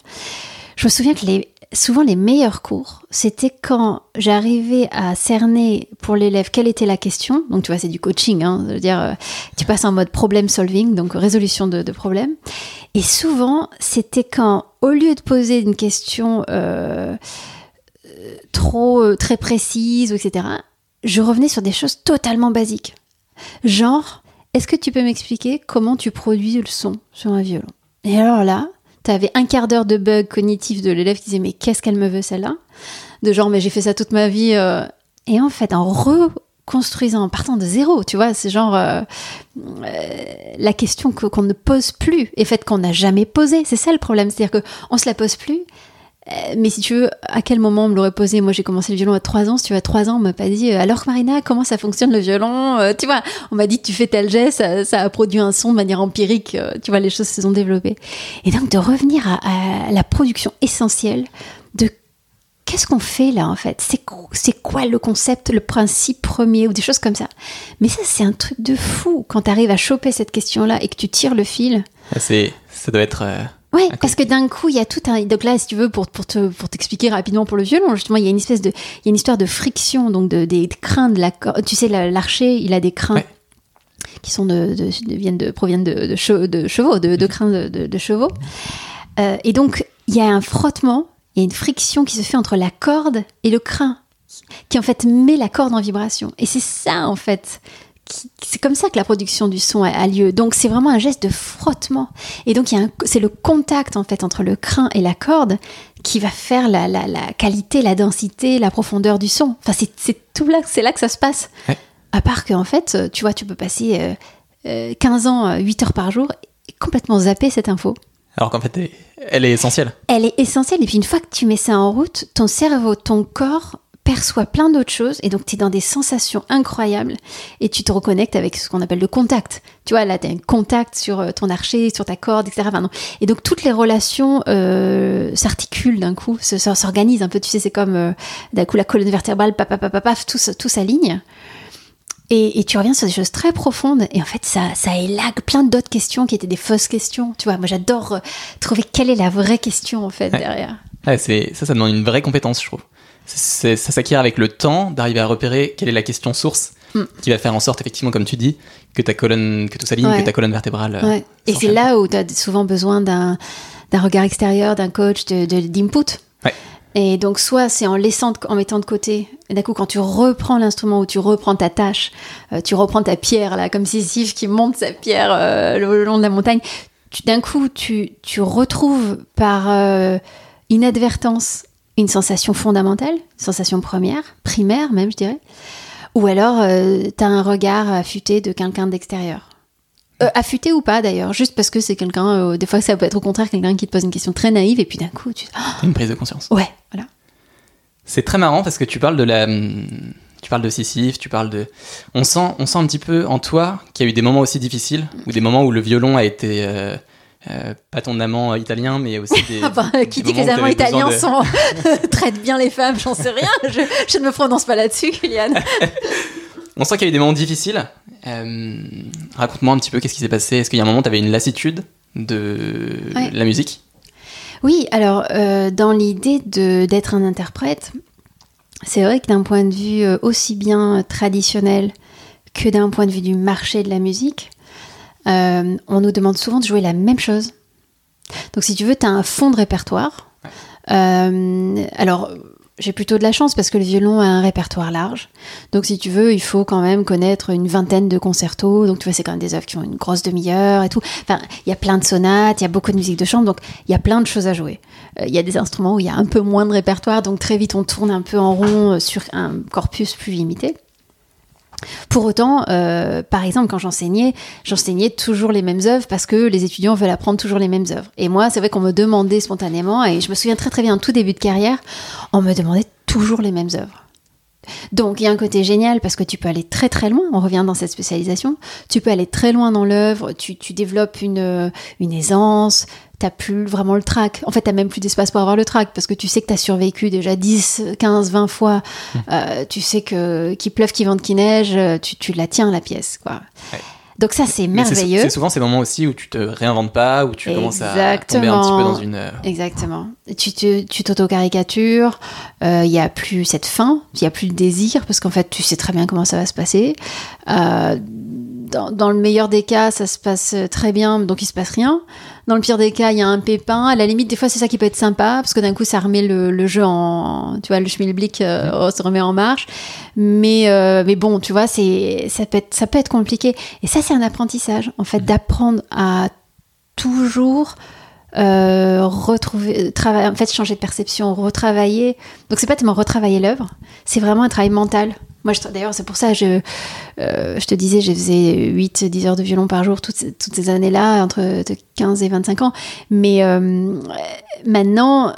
Je me souviens que les, souvent les meilleurs cours, c'était quand j'arrivais à cerner pour l'élève quelle était la question. Donc tu vois, c'est du coaching, hein, je veux dire, euh, tu passes en mode problem solving, donc résolution de, problèmes. Et souvent, c'était quand, au lieu de poser une question euh, trop euh, très précise, etc., je revenais sur des choses totalement basiques. Genre, est-ce que tu peux m'expliquer comment tu produis le son sur un violon? Et alors là, tu avais un quart d'heure de bug cognitif de l'élève qui disait mais qu'est-ce qu'elle me veut celle-là? De genre mais j'ai fait ça toute ma vie. Euh. Et en fait, en reconstruisant, en partant de zéro, tu vois, c'est genre euh, euh, la question qu'on ne pose plus et fait qu'on n'a jamais posé. C'est ça le problème, c'est-à-dire qu'on se la pose plus mais si tu veux, à quel moment on me l'aurait posé? Moi, j'ai commencé le violon à 3 ans. Si tu as 3 ans, on m'a pas dit euh, alors Marina, comment ça fonctionne le violon? Euh, Tu vois, on m'a dit tu fais tel geste, ça, a produit un son de manière empirique. tu vois, les choses se sont développées. Et donc de revenir à, la production essentielle de qu'est-ce qu'on fait là en fait? C'est quoi le concept, le principe premier ou des choses comme ça? Mais ça, c'est un truc de fou quand tu arrives à choper cette question-là et que tu tires le fil. C'est, ça doit être Ouais, à parce que d'un coup, il y a tout un. Donc là, si tu veux, pour, pour te pour t'expliquer rapidement pour le violon, justement, il y a une espèce de, il y a une histoire de friction, donc de, des crins de la corde. Tu sais, la- l'archer, il a des crins Ouais. qui sont de, viennent de proviennent de, de, che- de chevaux, de, de crins de chevaux. Euh, et donc, il y a un frottement, il y a une friction qui se fait entre la corde et le crin, qui en fait met la corde en vibration. Et c'est ça, en fait. C'est comme ça que la production du son a, lieu. Donc c'est vraiment un geste de frottement. Et donc c'est le contact en fait entre le crin et la corde qui va faire la, la, la qualité, la densité, la profondeur du son. Enfin c'est tout là, c'est là que ça se passe. Ouais. À part qu'en fait, euh, tu vois, tu peux passer euh, euh, 15 ans, euh, 8 heures par jour et complètement zapper cette info. Alors qu'en fait, elle est essentielle. Elle est essentielle. Et puis une fois que tu mets ça en route, ton cerveau, ton corps perçoit plein d'autres choses. Et donc tu es dans des sensations incroyables. Et tu te reconnectes avec ce qu'on appelle le contact. Tu vois, là, tu as un contact sur euh, ton archer, sur ta corde, etc. Enfin, non. Et donc toutes les relations euh, s'articulent d'un coup, se- se- s'organisent un peu. Tu sais, c'est comme euh, d'un coup la colonne vertébrale, paf, paf, paf, paf, paf, tout, tout s'aligne. Et, et tu reviens sur des choses très profondes. Et en fait, ça, ça élague plein d'autres questions qui étaient des fausses questions. Tu vois, moi, j'adore trouver quelle est la vraie question, en fait, Ouais. derrière. Ouais, c'est, ça, ça demande une vraie compétence, je trouve. Ça s'acquiert avec le temps d'arriver à repérer quelle est la question source Mm. qui va faire en sorte, effectivement, comme tu dis, que ta colonne, que tout s'aligne, Ouais. que ta colonne vertébrale. euh, Ouais. Et c'est là où tu as souvent besoin d'un regard extérieur, d'un coach, de- de- d'input. Ouais. Et donc, soit c'est en laissant, de- en mettant de côté, et d'un coup, quand tu reprends l'instrument ou tu reprends ta tâche, euh, tu reprends ta pierre, là, comme Sisyphe qui monte sa pierre euh, le long de la montagne, tu- d'un coup, tu, tu retrouves par euh, inadvertance une sensation fondamentale, une sensation première, primaire même, je dirais. Ou alors, tu as un regard affûté de quelqu'un d'extérieur. Euh, affûté ou pas d'ailleurs, juste parce que c'est quelqu'un, euh, des fois ça peut être au contraire quelqu'un qui te pose une question très naïve et puis d'un coup tu... Ah, Une prise de conscience. ouais, voilà. C'est très marrant parce que tu parles de la. Tu parles de Sisyphe, tu parles de. On sent, on sent un petit peu en toi qu'il y a eu des moments aussi difficiles, ou des moments où le violon a été. Euh, euh, pas ton amant italien, mais aussi des. Qui des dit que les Amants italiens de- sont traitent bien les femmes, j'en sais rien, je, je ne me prononce pas là-dessus, Kylian. On sent qu'il y a eu des moments difficiles. Euh, Raconte-moi un petit peu qu'est-ce qui s'est passé. Est-ce qu'il y a un moment où tu avais une lassitude de Ouais. la musique? Oui, alors euh, dans l'idée d'être un interprète, c'est vrai que d'un point de vue euh, aussi bien traditionnel que d'un point de vue du marché de la musique, euh, on nous demande souvent de jouer la même chose. Donc si tu veux, tu as un fond de répertoire. Euh, alors, j'ai plutôt de la chance parce que le violon a un répertoire large. Donc si tu veux, il faut quand même connaître une vingtaine de concertos. Donc tu vois, c'est quand même des œuvres qui ont une grosse demi-heure et tout. Enfin, il y a plein de sonates, il y a beaucoup de musique de chambre, donc il y a plein de choses à jouer. Euh, Il y a des instruments où il y a un peu moins de répertoire, donc très vite on tourne un peu en rond sur un corpus plus limité. Pour autant, euh, par exemple, quand j'enseignais, j'enseignais toujours les mêmes œuvres parce que les étudiants veulent apprendre toujours les mêmes œuvres. Et moi, c'est vrai qu'on me demandait spontanément, et je me souviens très très bien, en tout début de carrière, on me demandait toujours les mêmes œuvres. Donc il y a un côté génial parce que tu peux aller très très loin, on revient dans cette spécialisation, tu peux aller très loin dans l'œuvre, tu, tu développes une, euh, une aisance, t'as plus vraiment le trac. En fait, t'as même plus d'espace pour avoir le trac parce que tu sais que t'as survécu déjà 10, 15, 20 fois. Euh, tu sais que qu'il pleuve, qu'il vente, qu'il neige, euh, tu, tu la tiens la pièce. quoi. Ouais. Donc ça, c'est merveilleux. C'est souvent ces moments aussi où tu te réinventes pas, où tu commences à tomber un petit peu dans une. euh, Exactement. Tu te- tu t'auto-caricatures, euh, il n'y a plus cette faim, il n'y a plus de désir, parce qu'en fait, tu sais très bien comment ça va se passer. Euh, dans, dans le meilleur des cas, ça se passe très bien, donc il se passe rien. Dans le pire des cas, il y a un pépin. À la limite, des fois, c'est ça qui peut être sympa, parce que d'un coup, ça remet le, le jeu en... Tu vois, le schmilblick euh, se remet en marche. Mais, euh, mais bon, tu vois, c'est, ça, peut être, ça peut être compliqué. Et ça, c'est un apprentissage, en fait, d'apprendre à toujours euh, retrouver, travailler, en fait, changer de perception, retravailler. Donc, c'est pas tellement retravailler l'œuvre, c'est vraiment un travail mental. Moi, d'ailleurs, c'est pour ça, je, euh, je te disais, je faisais 8-10 heures de violon par jour toutes, ces- toutes ces années-là, entre de 15 et 25 ans. Mais euh, maintenant,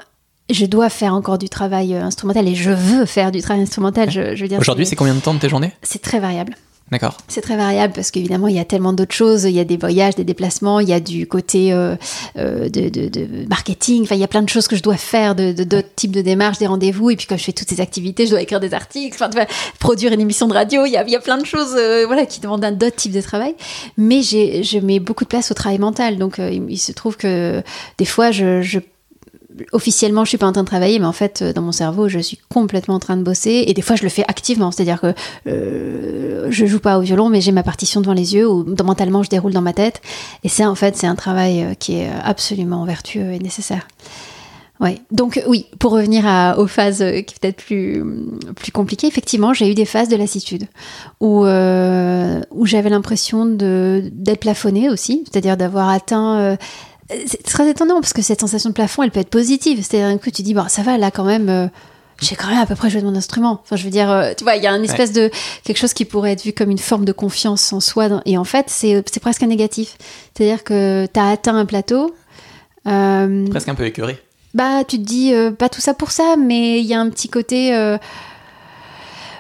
je dois faire encore du travail euh, instrumental et je veux faire du travail instrumental. Je, je veux dire, Aujourd'hui, c'est combien de temps de tes journées? C'est très variable. D'accord. C'est très variable parce qu'évidemment, il y a tellement d'autres choses. Il y a des voyages, des déplacements, il y a du côté euh, euh, de, marketing. Enfin, il y a plein de choses que je dois faire, de d'autres types de démarches, des rendez-vous. Et puis, quand je fais toutes ces activités, je dois écrire des articles, produire une émission de radio. Il y a, il y a plein de choses euh, voilà, qui demandent un d'autres types de travail. Mais je mets beaucoup de place au travail mental. Donc, il, se trouve que des fois, je officiellement, je suis pas en train de travailler, mais en fait, euh, dans mon cerveau, je suis complètement en train de bosser. Et des fois, je le fais activement, c'est-à-dire que euh, je joue pas au violon, mais j'ai ma partition devant les yeux ou mentalement, je déroule dans ma tête. Et c'est en fait, c'est un travail euh, qui est absolument vertueux et nécessaire. Ouais. Donc euh, oui, pour revenir aux phases euh, qui peut-être plus plus compliquées, effectivement, j'ai eu des phases de lassitude où euh, où j'avais l'impression de d'être plafonnée aussi, c'est-à-dire d'avoir atteint euh, c'est très étonnant parce que cette sensation de plafond, elle peut être positive. C'est-à-dire que tu dis, bon, ça va, là, quand même, euh, j'ai quand même à peu près joué de mon instrument. Enfin, je veux dire, euh, tu vois, il y a une espèce de quelque chose qui pourrait être vu comme une forme de confiance en soi. dans- et en fait, c'est c'est presque un négatif. C'est-à-dire que tu as atteint un plateau. euh, Presque un peu écœuré. bah, tu te dis, euh, pas tout ça pour ça, mais il y a un petit côté.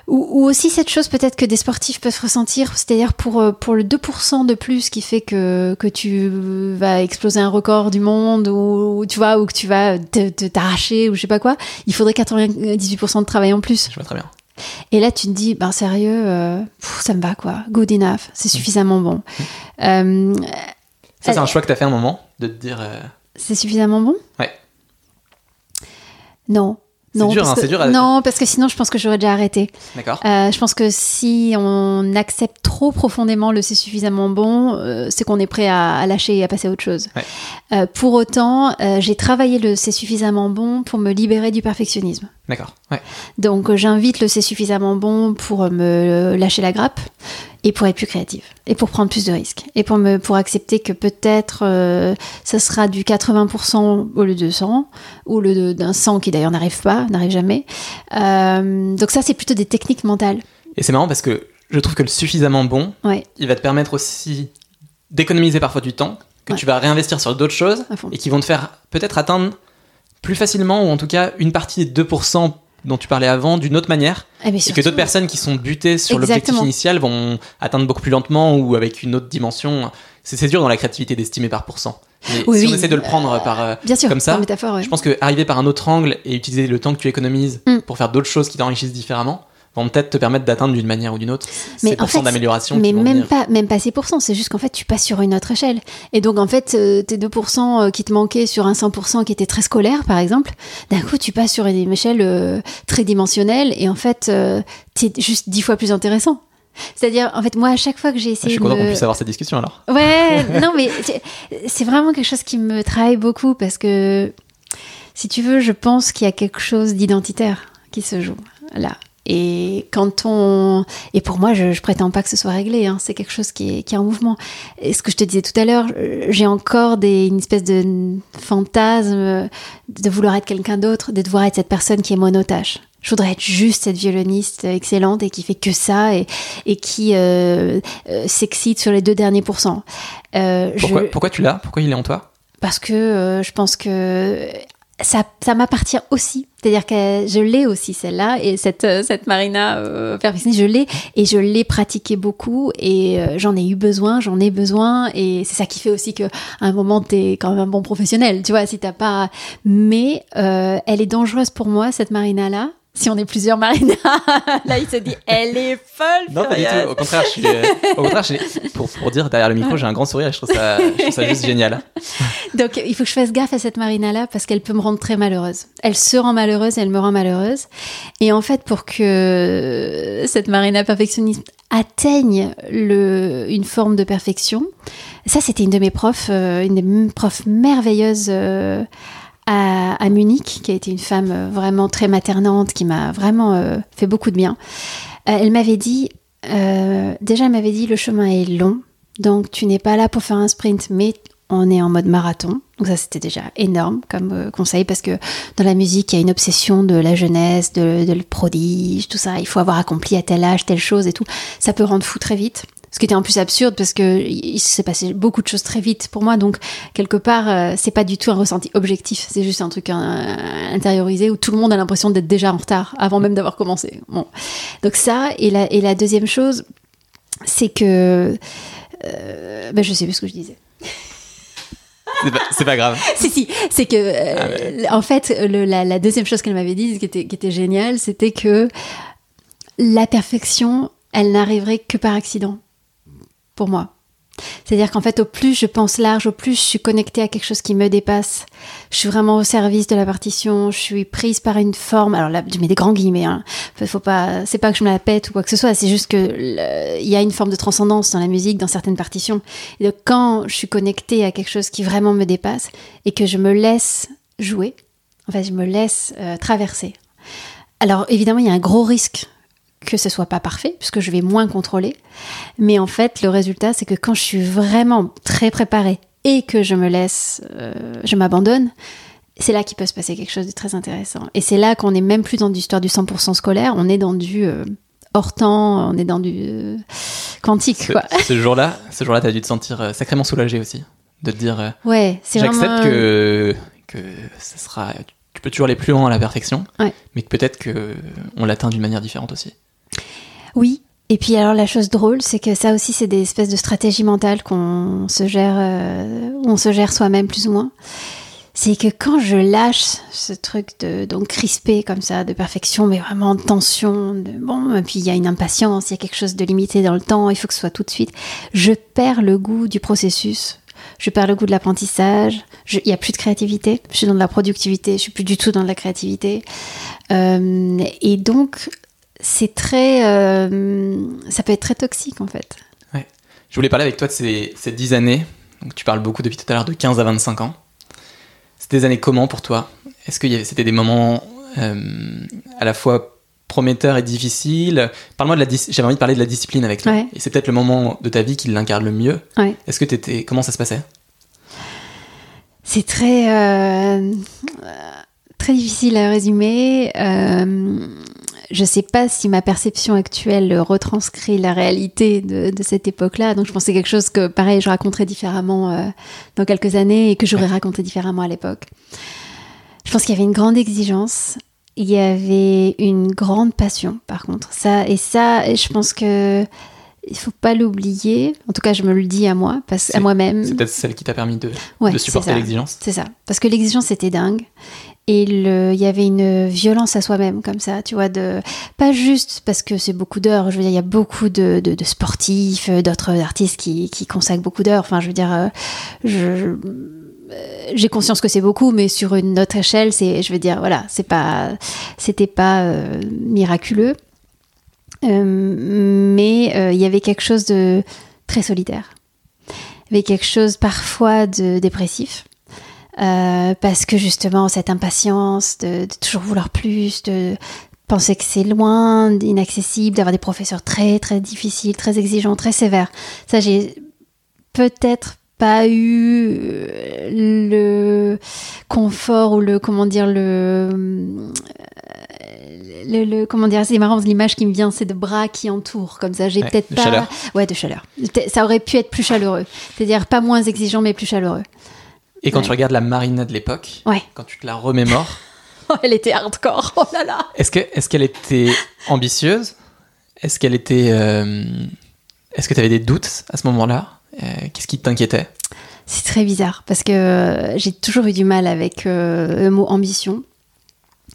Ou, ou aussi cette chose peut-être que des sportifs peuvent ressentir, c'est-à-dire pour, euh, pour le 2% de plus qui fait que, que tu vas exploser un record du monde ou tu vois ou que tu vas t'arracher ou je sais pas quoi, il faudrait 98% de travail en plus. Je vois très bien. Et là tu te dis, ben sérieux, euh, pff, ça me va quoi, good enough, c'est suffisamment bon. Euh, Ça, c'est un choix que tu as fait un moment, de te dire. euh, c'est suffisamment bon? Ouais. Non. Non, dur, parce hein, que- dur à- non, parce que sinon je pense que j'aurais déjà arrêté. D'accord. Euh, je pense que si on accepte trop profondément le c'est suffisamment bon, euh, c'est qu'on est prêt à, à lâcher et à passer à autre chose. Ouais. Euh, pour autant, j'ai travaillé le c'est suffisamment bon pour me libérer du perfectionnisme. D'accord. Ouais. Donc j'invite le c'est suffisamment bon pour me lâcher la grappe et pour être plus créative et pour prendre plus de risques et pour me pour accepter que peut-être euh, ça sera du 80% au lieu de 100 ou le d'un 100 qui d'ailleurs n'arrive pas, n'arrive jamais. Euh, donc ça c'est plutôt des techniques mentales. Et c'est marrant parce que je trouve que le suffisamment bon, Ouais, il va te permettre aussi d'économiser parfois du temps que Ouais. tu vas réinvestir sur d'autres choses et qui vont te faire peut-être atteindre plus facilement ou en tout cas une partie des 2% dont tu parlais avant d'une autre manière Eh et que d'autres personnes qui sont butées sur l'objectif initial vont atteindre beaucoup plus lentement ou avec une autre dimension. C'est c'est dur dans la créativité d'estimer par pourcent. Mais Oui, si oui. on essaie de le prendre par... euh, Bien sûr, comme ça, métaphore, ouais. Je pense que arriver par un autre angle et utiliser le temps que tu économises Mm. pour faire d'autres choses qui t'enrichissent différemment vont peut-être te permettre d'atteindre d'une manière ou d'une autre Mais ces en pourcents d'amélioration. Mais même venir. pas, même pas ces pourcents, c'est juste qu'en fait, tu passes sur une autre échelle. Et donc, en fait, euh, tes 2% qui te manquaient sur un 100% qui était très scolaire, par exemple, d'un coup, tu passes sur une échelle euh, très dimensionnelle et en fait, euh, t'es juste dix fois plus intéressant. C'est-à-dire, en fait, moi, à chaque fois que j'ai Je essayé suis de content me- qu'on puisse avoir cette discussion alors. Ouais, non, mais c'est vraiment quelque chose qui me travaille beaucoup parce que, si tu veux, je pense qu'il y a quelque chose d'identitaire qui se joue là. Et quand on. Et pour moi, je, je prétends pas que ce soit réglé, hein, c'est quelque chose qui est, qui est en mouvement. Et ce que je te disais tout à l'heure, euh, j'ai encore des, une espèce de fantasme de vouloir être quelqu'un d'autre, de devoir être cette personne qui est monotache. Je voudrais être juste cette violoniste excellente et qui fait que ça et, et qui euh, euh, s'excite sur les deux derniers pourcents. Euh, Pourquoi, je- pourquoi tu l'as? Pourquoi il est en toi? Parce que euh, je pense que ça, ça m'appartient aussi. C'est-à-dire que je l'ai aussi celle-là et cette, euh, cette Marina euh, je l'ai et je l'ai pratiquée beaucoup et euh, j'en ai eu besoin, j'en ai besoin et c'est ça qui fait aussi que à un moment t'es quand même un bon professionnel, tu vois, si t'as pas. Mais euh, elle est dangereuse pour moi cette Marina-là. Si on est plusieurs Marina, là il se dit elle est folle. Non, pas du tout. Au contraire, je suis, euh, au contraire, pour, pour dire derrière le micro, j'ai un grand sourire et je trouve ça, je trouve ça juste génial. Donc il faut que je fasse gaffe à cette Marina-là parce qu'elle peut me rendre très malheureuse. Elle se rend malheureuse, elle me rend malheureuse. Et en fait, pour que cette Marina perfectionniste atteigne le, une forme de perfection, ça c'était une de mes profs, euh, une des profs merveilleuses euh, à, Munich, qui a été une femme euh, vraiment très maternante, qui m'a vraiment euh, fait beaucoup de bien. Euh, elle m'avait dit, déjà elle m'avait dit le chemin est long, donc tu n'es pas là pour faire un sprint, mais on est en mode marathon. Donc ça c'était déjà énorme comme conseil parce que dans la musique il y a une obsession de la jeunesse, de, de le prodige, tout ça. Il faut avoir accompli à tel âge telle chose et tout. Ça peut rendre fou très vite. Ce qui était en plus absurde parce que il s'est passé beaucoup de choses très vite pour moi. Donc quelque part euh, c'est pas du tout un ressenti objectif. C'est juste un truc intériorisé où tout le monde a l'impression d'être déjà en retard avant même d'avoir commencé. Bon. Donc ça et la, et la deuxième chose c'est que. Euh, ben je sais plus ce que je disais. C'est pas, grave. si, si, c'est que, euh, ah en fait, le, la, la, deuxième chose qu'elle m'avait dit, qui était, qui était géniale, c'était que la perfection, elle n'arriverait que par accident, pour moi. C'est-à-dire qu'en fait, au plus je pense large, au plus je suis connectée à quelque chose qui me dépasse. Je suis vraiment au service de la partition. Je suis prise par une forme. Alors là, je mets des grands guillemets. Hein. Faut pas, c'est pas que je me la pète ou quoi que ce soit. C'est juste que il y a une forme de transcendance dans la musique, dans certaines partitions. Et donc, quand je suis connectée à quelque chose qui vraiment me dépasse et que je me laisse jouer, en fait, je me laisse euh, traverser. Alors évidemment, il y a un gros risque que ce soit pas parfait, puisque je vais moins contrôler. Mais en fait, le résultat, c'est que quand je suis vraiment très préparée et que je me laisse, euh, je m'abandonne, c'est là qu'il peut se passer quelque chose de très intéressant. Et c'est là qu'on n'est même plus dans l'histoire du 100% scolaire, on est dans du euh, hors temps, on est dans du euh, quantique. Ce, quoi. ce jour-là, ce jour-là, tu as dû te sentir sacrément soulagé aussi, de te dire, ouais, c'est j'accepte que que ce sera, tu peux toujours aller plus loin à la perfection, mais que peut-être que on l'atteint d'une manière différente aussi. Oui. Et puis alors la chose drôle, c'est que ça aussi c'est des espèces de stratégies mentales qu'on se gère, euh, on se gère soi-même plus ou moins. C'est que quand je lâche ce truc de donc crispé comme ça, de perfection, mais vraiment de tension, de, bon, et puis il y a une impatience, il y a quelque chose de limité dans le temps, il faut que ce soit tout de suite. Je perds le goût du processus, je perds le goût de l'apprentissage, il n'y a plus de créativité, je suis dans de la productivité, je suis plus du tout dans de la créativité. Euh, et donc, c'est très. Euh, ça peut être très toxique en fait. Ouais. Je voulais parler avec toi de ces, ces 10 années. Donc, tu parles beaucoup depuis tout à l'heure de 15 à 25 ans. C'était des années comment pour toi? Est-ce que c'était des moments euh, à la fois prometteurs et difficiles? Parle-moi de la. J'avais envie de parler de la discipline avec toi. Et c'est peut-être le moment de ta vie qui l'incarne le mieux. Ouais. Est-ce que étais Comment ça se passait? C'est très. Euh, très difficile à résumer. Euh, je sais pas si ma perception actuelle retranscrit la réalité de, cette époque-là. Donc je pensais quelque chose que, pareil, je raconterais différemment euh, dans quelques années et que j'aurais raconté différemment à l'époque. Je pense qu'il y avait une grande exigence. Il y avait une grande passion, par contre. Ça et ça, je pense que il faut pas l'oublier. En tout cas, je me le dis à moi, parce à moi-même. C'est peut-être celle qui t'a permis de, de supporter l'exigence. C'est ça, parce que l'exigence était dingue. Et il y avait une violence à soi-même comme ça, tu vois, de pas juste parce que c'est beaucoup d'heures. Je veux dire, il y a beaucoup de, de, sportifs, d'autres artistes qui, qui consacrent beaucoup d'heures. Enfin, je veux dire, euh, je, euh, j'ai conscience que c'est beaucoup, mais sur une autre échelle, c'est, je veux dire, voilà, c'est pas, c'était pas euh, miraculeux, mais il y avait quelque chose de très solitaire, il y avait quelque chose parfois de dépressif. Euh, parce que justement cette impatience de, toujours vouloir plus, de penser que c'est loin, inaccessible, d'avoir des professeurs très très difficiles, très exigeants, très sévères. Ça, j'ai peut-être pas eu euh, le confort ou le comment dire le le, le, comment dire c'est marrant l'image qui me vient c'est de bras qui entourent comme ça. J'ai peut-être pas chaleur. ouais de chaleur. Ça aurait pu être plus chaleureux. C'est-à-dire pas moins exigeant mais plus chaleureux. Et quand tu regardes la Marina de l'époque, quand tu te la remémores, oh, elle était hardcore. Oh là là. Est-ce que est-ce qu'elle était ambitieuse? Est-ce qu'elle était euh, Est-ce que tu avais des doutes à ce moment-là? Euh, Qu'est-ce qui t'inquiétait? C'est très bizarre parce que euh, j'ai toujours eu du mal avec le mot ambition.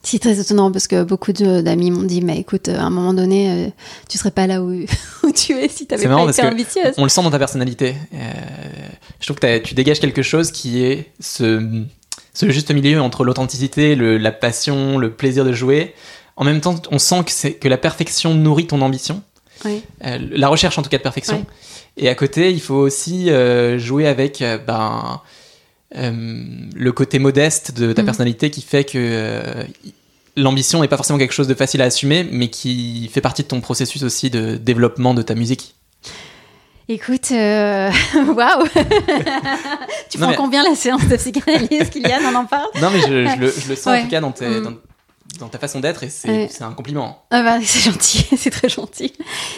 C'est très étonnant parce que beaucoup d'amis m'ont dit mais écoute à un moment donné euh, tu serais pas là où, tu es si tu avais pas été ambitieuse. On le sent dans ta personnalité. Euh, je trouve que tu dégages quelque chose qui est ce, ce juste milieu entre l'authenticité, la passion, le plaisir de jouer. En même temps, on sent que, que la perfection nourrit ton ambition. Oui. Euh, la recherche en tout cas de perfection. Et à côté, il faut aussi jouer avec ben, le côté modeste de ta mm. personnalité qui fait que l'ambition n'est pas forcément quelque chose de facile à assumer, mais qui fait partie de ton processus aussi de développement de ta musique. Écoute, euh, waouh Tu prends combien la séance de psychanalyse, Kylian? On en parle? Non, mais je, le, sens en tout cas dans, tes, mm. dans ta façon d'être et c'est Ouais. un compliment. Ah bah, c'est gentil, c'est très gentil.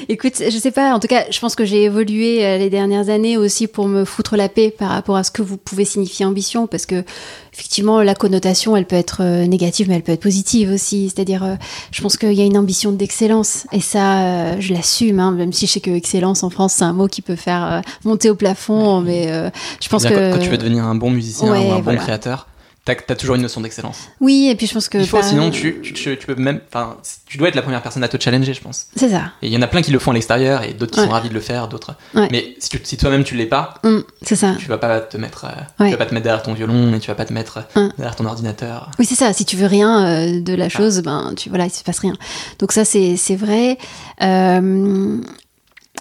Écoute, je sais pas, en tout cas, je pense que j'ai évolué euh, les dernières années aussi pour me foutre la paix par rapport à ce que vous pouvez signifier ambition, parce que effectivement, la connotation, elle peut être euh, négative, mais elle peut être positive aussi. C'est-à-dire, euh, je pense qu'il y a une ambition d'excellence, et ça, je l'assume, hein, même si je sais que excellence en France, c'est un mot qui peut faire monter au plafond, mais euh, je pense que Quand tu veux devenir un bon musicien Ouais, ou un bon créateur, t'as as toujours une notion d'excellence. oui, et puis je pense que Il faut, sinon tu, tu, tu peux même. Enfin, tu dois être la première personne à te challenger, je pense. c'est ça. Et il y en a plein qui le font à l'extérieur et d'autres qui Ouais. sont ravis de le faire, d'autres. Ouais. Mais si, toi-même tu l'es pas, Hum, c'est ça. tu vas pas te mettre, euh, Ouais. tu vas pas te mettre derrière ton violon et tu vas pas te mettre Hum. derrière ton ordinateur. Oui, c'est ça. Si tu veux rien euh, de la chose, ben, tu, voilà, il se passe rien. Donc ça, c'est vrai. Euh,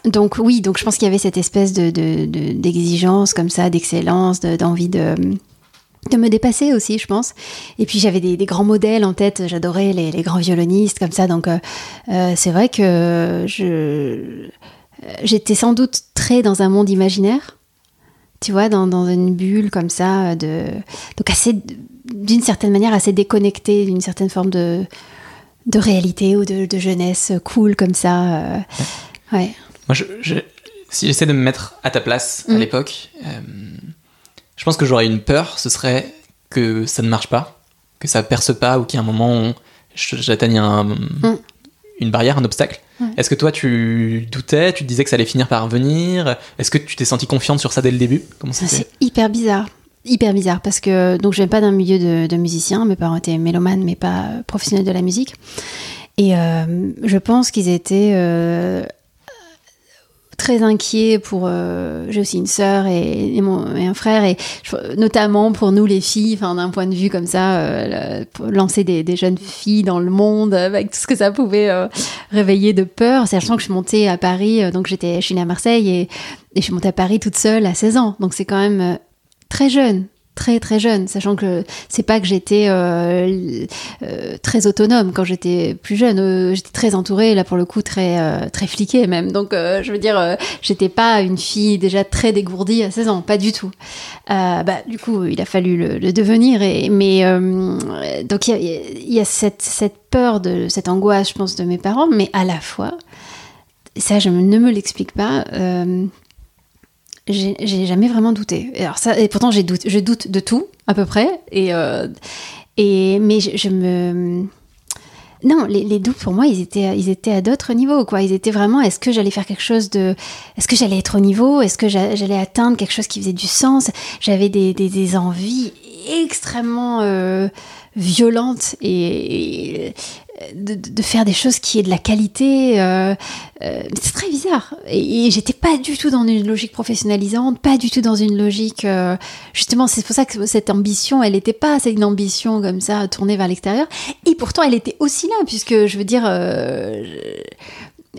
donc oui, donc je pense qu'il y avait cette espèce de de- de- d'exigence comme ça, d'excellence, de- d'envie de, de me dépasser aussi, je pense. Et puis j'avais des, des grands modèles en tête. J'adorais les, les grands violonistes comme ça. Donc euh, euh, c'est vrai que je euh, j'étais sans doute très dans un monde imaginaire. Tu vois, dans, dans une bulle comme ça, de donc assez d'une certaine manière assez déconnecté d'une certaine forme de de réalité ou de, de jeunesse cool comme ça. euh, ouais. Moi, je, je- si j'essaie de me mettre à ta place à Mm. l'époque, euh, je pense que j'aurais une peur, ce serait que ça ne marche pas, que ça perce pas ou qu'il y a un moment j'atteigne un- une barrière, un obstacle. Mm. Ouais. Est-ce que toi, tu doutais, tu te disais que ça allait finir par venir? Est-ce que tu t'es senti confiante sur ça dès le début? Comment Ça, c'est hyper bizarre. Hyper bizarre parce que donc je viens pas d'un milieu de, de musiciens. Mes parents étaient mélomanes mais pas professionnels de la musique. Et euh, je pense qu'ils étaient euh, très inquiets pour. euh, J'ai aussi une sœur et, mon, et un frère et je- notamment pour nous les filles, d'un point de vue comme ça, euh, lancer des, des jeunes filles dans le monde avec tout ce que ça pouvait euh, réveiller de peur. Sachant que je suis montée à Paris, euh, donc j'étais, je suis née à Marseille et, et je suis montée à Paris toute seule à 16 ans. Donc c'est quand même euh, très jeune, très très jeune, sachant que c'est pas que j'étais euh, euh, très autonome quand j'étais plus jeune. Euh, j'étais très entourée, là pour le coup très très fliquée même. Donc je veux dire, j'étais pas une fille déjà très dégourdie à 16 ans, pas du tout. Bah du coup, il a fallu le, devenir. Et mais donc il y y a cette cette peur de cette angoisse, je pense, de mes parents, mais à la fois, ça je ne me l'explique pas. J'ai jamais vraiment douté. Et Alors ça, et pourtant doute, je doute de tout à peu près. Et, euh, et mais je, me non, les, doutes pour moi, ils étaient, ils étaient à d'autres niveaux, quoi. Ils étaient vraiment, est-ce que j'allais faire quelque chose de, est-ce que j'allais être au niveau, est-ce que j'a- j'allais atteindre quelque chose qui faisait du sens? J'avais des, des envies extrêmement euh, violentes et, de, faire des choses qui aient de la qualité. euh, euh, c'est très bizarre. Et, j'étais pas du tout dans une logique professionnalisante, pas du tout dans une logique. justement, c'est pour ça que cette ambition, elle n'était pas une ambition comme ça tournée vers l'extérieur. Et pourtant, elle était aussi là, puisque je veux dire.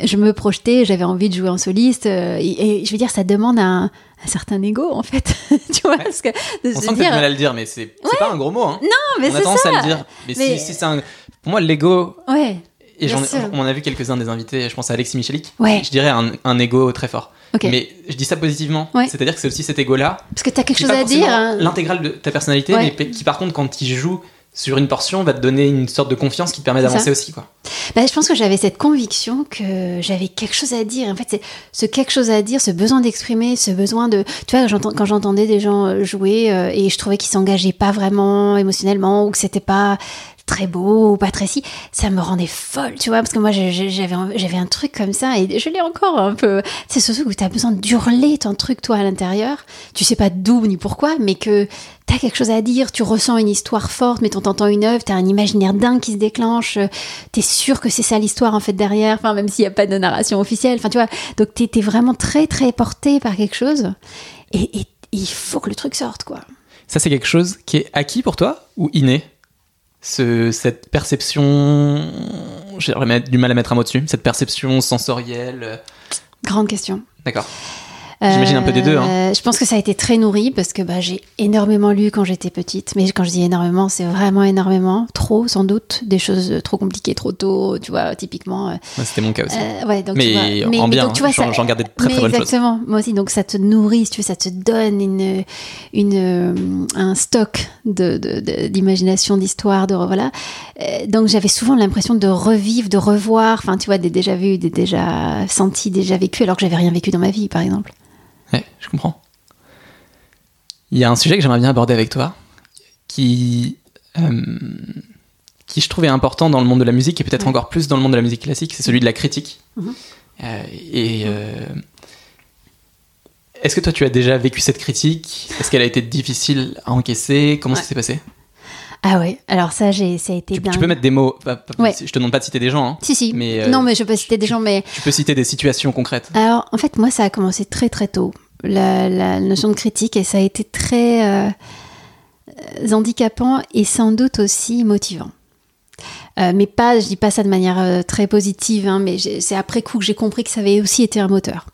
Je, me projetais, j'avais envie de jouer en soliste, euh, et, et je veux dire, ça demande un, un certain ego, en fait. tu vois, parce que de On se sent que mal à le dire, mais c'est c'est pas un gros mot. Hein. Non, mais On a c'est tendance ça. à le dire. Mais, si- Mais- si, c'est un. Pour moi, l'ego, Ouais, et j'en- on en a vu quelques-uns des invités, je pense à Alexis Michalik. ouais, Je dirais un, un ego très fort. ok. Mais je dis ça positivement. Ouais. C'est-à-dire que c'est aussi cet ego-là Parce que t'as quelque chose à dire. hein. L'intégrale de ta personnalité, Ouais. mais qui par contre, quand il joue sur une portion, va te donner une sorte de confiance qui te permet d'avancer aussi. Quoi. Bah, je pense que j'avais cette conviction que j'avais quelque chose à dire. En fait, c'est ce quelque chose à dire, ce besoin d'exprimer, ce besoin de. Tu vois, quand j'entendais des gens euh, jouer euh, et je trouvais qu'ils s'engageaient pas vraiment émotionnellement ou que c'était pas très beau ou pas très si, ça me rendait folle, tu vois, parce que moi j'avais un- truc comme ça et je l'ai encore un peu. C'est ce truc où tu as besoin d'hurler ton truc toi à l'intérieur. Tu sais pas d'où ni pourquoi, mais que T'as quelque chose à dire, tu ressens une histoire forte, mais t'entends une œuvre, t'as un imaginaire dingue qui se déclenche, euh, t'es sûr que c'est ça l'histoire en fait derrière, enfin même s'il n'y a pas de narration officielle, enfin tu vois, donc t'es t'es vraiment très très porté par quelque chose, et, et il faut que le truc sorte quoi. Ça, c'est quelque chose qui est acquis pour toi ou inné? Ce- Cette perception. J'aurais du mal à mettre un mot dessus. Cette perception sensorielle. euh, Grande question. D'accord. J'imagine un peu des deux, hein. Euh, Je pense que ça a été très nourri parce que bah, j'ai énormément lu quand j'étais petite. Mais quand je dis énormément, c'est vraiment énormément. Trop, sans doute. Des choses trop compliquées trop tôt, tu vois, typiquement. euh, Ouais, C'était mon cas aussi. euh, ouais, donc, mais tu vois, en bien, donc, tu vois, j'en gardais de très mais très bonnes choses. exactement, moi aussi. Donc ça te nourrit, si tu veux, ça te donne une, une, un stock de- de- de- d'imagination, d'histoire, de voilà. Donc j'avais souvent l'impression de revivre, de revoir, enfin tu vois, des déjà vus, des déjà sentis, déjà vécus, alors que j'avais rien vécu dans ma vie, par exemple. Ouais, je comprends. Il y a un sujet que j'aimerais bien aborder avec toi, qui, euh, qui je trouvais important dans le monde de la musique et peut-être Ouais. encore plus dans le monde de la musique classique, c'est celui de la critique. Mhm. Euh, et euh, est-ce que toi tu as déjà vécu cette critique? Est-ce qu'elle a été difficile à encaisser? Comment Ouais. ça s'est passé? Ah ouais, alors ça, j'ai, ça a été tu, dingue. tu peux mettre des mots. pas- pas- Ouais. Je te demande pas de citer des gens. hein. Si, si. Mais, euh, non, mais je peux citer des gens, mais Tu peux citer des situations concrètes. Alors, en fait, moi, ça a commencé très très tôt, la, la notion de critique, et ça a été très euh, handicapant et sans doute aussi motivant. Euh, mais pas, je dis pas ça de manière très positive, hein, mais c'est après coup que j'ai compris que ça avait aussi été un moteur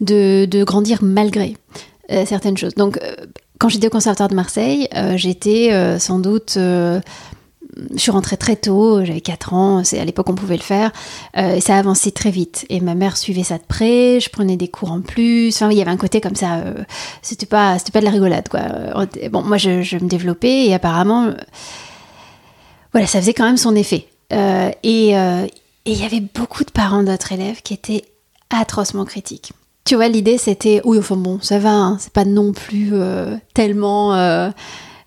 de, de grandir malgré certaines choses. Donc, quand j'étais au Conservatoire de Marseille, euh, j'étais euh, sans doute euh, je suis rentrée très tôt, j'avais 4 ans, c'est à l'époque on pouvait le faire, et ça a avancé très vite. Et ma mère suivait ça de près, je prenais des cours en plus, enfin il y avait un côté comme ça, c'était pas, pas de la rigolade quoi. Bon, moi je, me développais et apparemment, voilà, ça faisait quand même son effet. Et et il y avait beaucoup de parents d'autres élèves qui étaient atrocement critiques. Tu vois, l'idée c'était, oui, enfin bon, ça va, hein, c'est pas non plus euh, tellement. euh,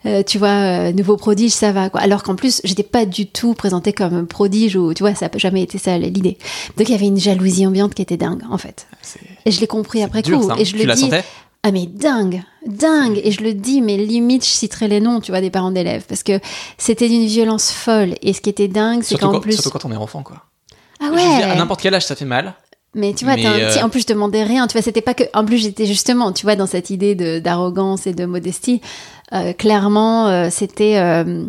euh, tu vois, nouveau prodige, ça va quoi. Alors qu'en plus, j'étais pas du tout présentée comme prodige ou tu vois, ça n'a jamais été ça l'idée. Donc il y avait une jalousie ambiante qui était dingue en fait. C'est Et je l'ai compris après dur, coup. ça, hein. Et je tu le la dis. sentais? Ah mais dingue, dingue. Et je le dis, mais limite, je citerai les noms, tu vois, des parents d'élèves, parce que c'était d'une violence folle. Et ce qui était dingue, c'est qu'en quand, plus, surtout quand on est enfant, quoi. ah dire, à ouais. n'importe quel âge, ça fait mal. Mais tu vois, Mais, un euh, petit- en plus, je demandais rien. Tu vois, c'était pas que. En plus, j'étais justement, tu vois, dans cette idée d'arrogance et de modestie. Euh, clairement, euh, c'était. euh,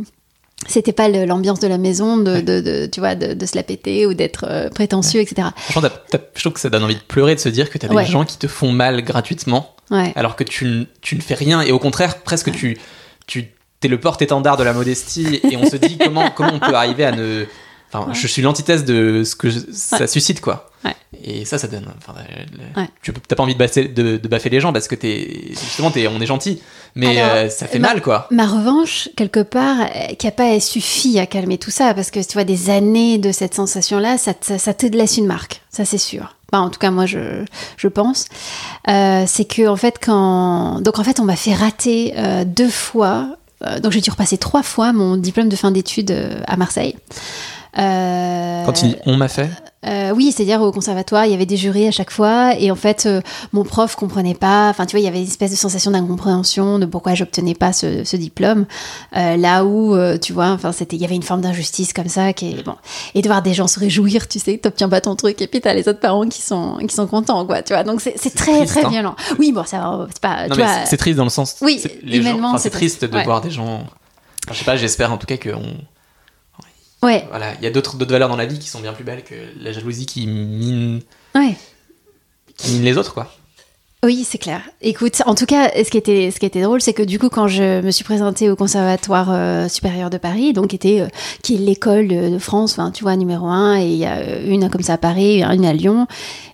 c'était pas l'ambiance de la maison de, de, de- tu vois, de, de se la péter ou d'être euh, prétentieux, etc. Franchement, t'as- je trouve que ça donne envie de pleurer, de se dire que t'as Ouais. des gens qui te font mal gratuitement, alors que tu, tu ne fais rien, et au contraire, presque tu, tu t'es le porte-étendard de la modestie, et on se dit comment, comment on peut arriver à ne... Enfin, Ouais. je suis l'antithèse de ce que je- ça Ouais. suscite, quoi. Ouais. Et ça, ça donne... Enfin, le- Ouais. tu T'as pas envie de, basser- de, de baffer les gens, parce que t'es... Justement, t'es- on est gentil, mais Alors, euh, ça fait ma- mal, quoi. Ma revanche, quelque part, euh, qui n'a pas suffi à calmer tout ça, parce que tu vois, des années de cette sensation-là, ça, te- ça te laisse une marque, ça c'est sûr. Enfin, en tout cas, moi, je, je pense. Euh, c'est que, en fait, quand. Donc, en fait, on m'a fait rater euh, deux fois. euh, donc, j'ai dû repasser trois fois mon diplôme de fin d'études euh, à Marseille. Euh, Quand il dit on m'a fait, euh, oui, c'est-à-dire au conservatoire, il y avait des jurys à chaque fois, et en fait, euh, mon prof comprenait pas. Enfin, tu vois, il y avait une espèce de sensation d'incompréhension de pourquoi j'obtenais pas ce, ce diplôme. Euh, là où, tu vois, enfin, c'était, il y avait une forme d'injustice comme ça, qui est bon. Et de voir des gens se réjouir, tu sais, t'obtiens pas ton truc, et puis t'as les autres parents qui sont qui sont contents, quoi. Tu vois, donc c'est très triste, très hein. violent. Oui, bon, ça, c'est pas. C'est- triste dans le sens. Oui, c'est- humainement, c'est triste de ouais. voir des gens. Enfin, je sais pas, j'espère en tout cas que on- ouais, voilà, il y a d'autres valeurs dans la vie qui sont bien plus belles que la jalousie qui mine, ouais. qui mine les autres, quoi. Oui, c'est clair. Écoute, en tout cas, ce qui était, ce qui était drôle, c'est que du coup, quand je me suis présentée au Conservatoire euh, supérieur de Paris, donc qui était, euh, qui est l'école de, de France, enfin, tu vois, numéro un, et il y a une comme ça à Paris, une à Lyon,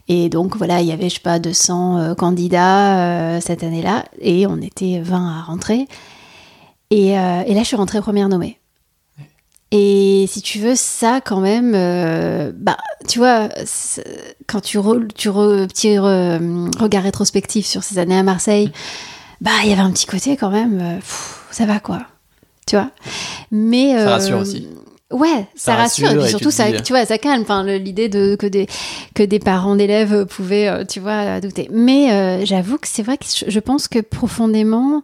et donc voilà, il y avait, je sais pas, 200 euh, candidats cette année-là, et on était 20 à rentrer. Et, et là, je suis rentrée première nommée. Et si tu veux, ça quand même, euh, bah, tu vois, quand tu re, tu re, petit re- regard rétrospectif sur ces années à Marseille, bah, il y avait un petit côté quand même, euh, pff, ça va quoi, tu vois? Mais Ça euh, rassure aussi. Ouais, ça, Ça rassure, rassure, et puis surtout ça, dis- tu vois, ça calme. Enfin, l'idée de que des que des parents d'élèves pouvaient, tu vois, douter. Mais j'avoue que c'est vrai que je pense que profondément,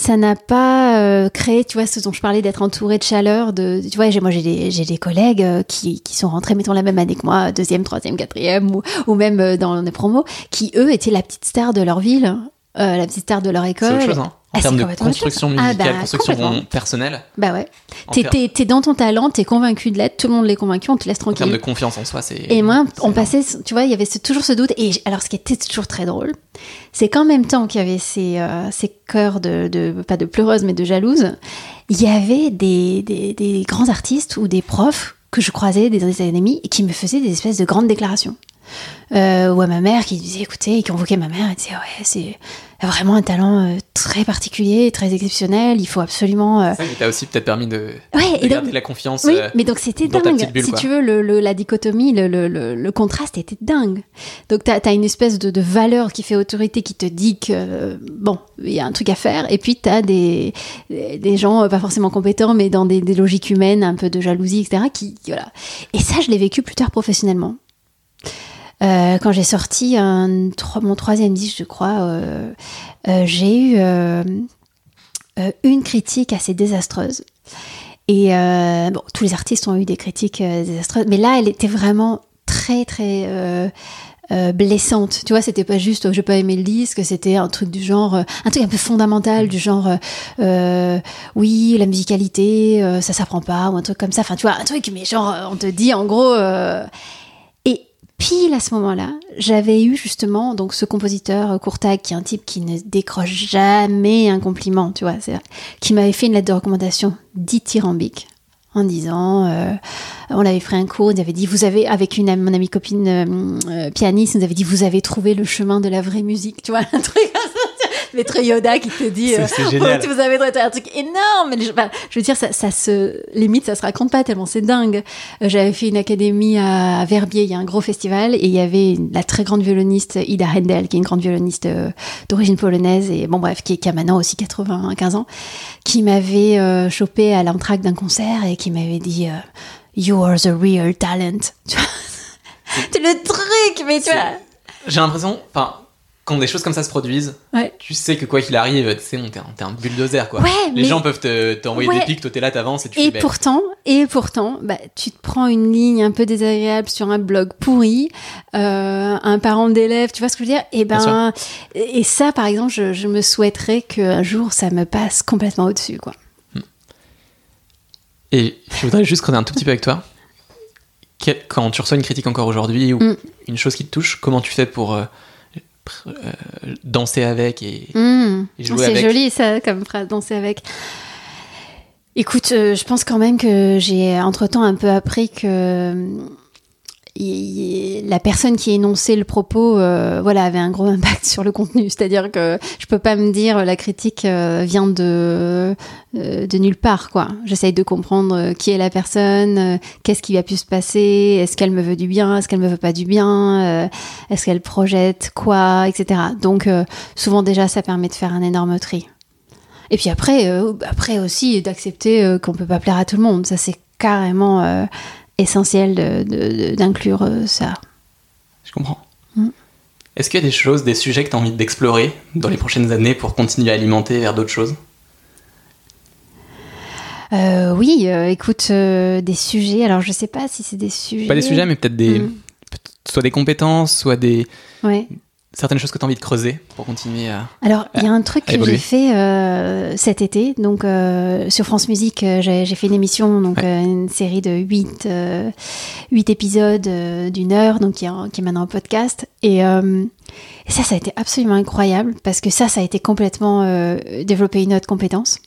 ça n'a pas euh, créé, tu vois, ce dont je parlais d'être entouré de chaleur. De, tu vois, j'ai- moi j'ai des j'ai des collègues euh, qui qui sont rentrés, mettons la même année que moi, deuxième, troisième, quatrième, ou ou même euh, dans des promos, qui eux étaient la petite star de leur ville, la petite star de leur C'est école. autre chose, hein. En Ah, termes de construction. Ah, musicale, bah, construction personnelle, Bah ouais. T'es, dans ton talent, t'es convaincu de l'être, tout le monde l'est convaincu, on te laisse en termes tranquille. de confiance en soi, c'est. Et moi, on passait, tu vois, il y avait ce- toujours ce doute. Et alors, ce qui était toujours très drôle, c'est qu'en même temps qu'il y avait ces, euh, ces cœurs de, de- pas de pleureuse, mais de jalouse, il y avait des, des, des grands artistes ou des profs que je croisais, des, des amis, qui me faisaient des espèces de grandes déclarations. Euh, ou à ma mère qui disait, écoutez, qui convoquait ma mère, elle disait, ouais, c'est vraiment un talent euh, très particulier, très exceptionnel, il faut absolument... euh, ça t'a aussi peut-être permis de, Ouais, de et garder donc- la confiance. oui, euh, mais donc c'était dingue. bulle, si quoi. tu veux, le, le- la dichotomie, le, le- contraste était dingue. Donc tu as, une espèce de, de valeur qui fait autorité, qui te dit que, bon, il y a un truc à faire. Et puis tu as des, des gens, pas forcément compétents, mais dans des, des logiques humaines, un peu de jalousie, etc. Qui- voilà. Et ça, je l'ai vécu plus tard professionnellement. Euh, quand j'ai sorti mon troisième disque, je crois, euh, euh, j'ai eu une critique assez désastreuse. Et bon, tous les artistes ont eu des critiques désastreuses, mais là, elle était vraiment très, très blessante. Tu vois, c'était pas juste oh, j'ai pas aimé le disque, c'était un truc du genre, un truc un peu fondamental, du genre oui, la musicalité, ça s'apprend pas, ou un truc comme ça. Enfin, tu vois, un truc, mais genre, on te dit en gros. Pile à ce moment-là, j'avais eu justement donc ce compositeur euh, Courtag, qui est un type qui ne décroche jamais un compliment, tu vois, qui m'avait fait une lettre de recommandation dithyrambique en disant, euh, on avait pris un cours, nous avait dit, vous avez, avec une mon amie copine euh, euh, pianiste, nous avait dit, vous avez trouvé le chemin de la vraie musique, tu vois, un truc maître Yoda qui te dit, euh, génial. vous avez trouvé un truc énorme, mais je, veux dire, ça, ça se, limite, ça se raconte pas tellement c'est dingue. Euh, J'avais fait une académie à Verbier, il y a un gros festival, et il y avait une- la très grande violoniste Ida Hendel, qui est une grande violoniste euh, d'origine polonaise, et bon bref, qui, qui a maintenant aussi 95 ans, qui m'avait chopé à l'entracte d'un concert et qui m'avait dit You are the real talent. Tu vois? C'est le truc, mais tu vois? J'ai l'impression, enfin, quand des choses comme ça se produisent, Ouais. tu sais que quoi qu'il arrive, tu sais, t'es un, bulldozer, quoi. Ouais, Les mais- gens peuvent te- t'envoyer Ouais. des pics, toi t'es là, t'avances et tu Et fais, ben, pourtant, et pourtant, bah, tu te prends une ligne un peu désagréable sur un blog pourri, euh, un parent d'élève, tu vois ce que je veux dire? Et Bien ben, et ça, par exemple, je, je me souhaiterais qu'un jour ça me passe complètement au-dessus, quoi. Et je voudrais juste creuser un tout petit peu avec toi. Quand tu reçois une critique encore aujourd'hui ou Mm. une chose qui te touche, comment tu fais pour euh, euh, danser avec et, Mmh. et jouer C'est avec joli ça comme phrase, danser avec. Écoute, euh, je pense quand même que j'ai entre-temps un peu appris que la personne qui énonçait le propos euh, voilà, avait un gros impact sur le contenu. C'est-à-dire que je peux pas me dire la critique euh, vient de, euh, de nulle part. quoi. J'essaye de comprendre qui est la personne, qu'est-ce qui a pu se passer, est-ce qu'elle me veut du bien, est-ce qu'elle me veut pas du bien, est-ce qu'elle projette quoi, etc. Donc souvent déjà ça permet de faire un énorme tri. Et puis après, après aussi d'accepter euh, qu'on peut pas plaire à tout le monde. Ça c'est carrément essentiel d'inclure euh, ça. Je comprends. Mm. Est-ce qu'il y a des choses, des sujets que tu as envie d'explorer dans les prochaines années pour continuer à alimenter vers d'autres choses? Euh, oui, euh, écoute, euh, des sujets. Alors je sais pas si c'est des sujets. Pas des sujets, mais peut-être des, Mm. soit des compétences, soit des Ouais. Certaines choses que tu as envie de creuser pour continuer à. Alors, il y a un truc que j'ai fait euh, cet été. Donc, euh, sur France Musique, euh, j'ai fait une émission, donc Ouais. une série de 8 épisodes d'une heure, donc qui est, en- qui est maintenant en podcast. Et, et ça, ça a été absolument incroyable parce que ça, ça a été complètement développer une autre compétence.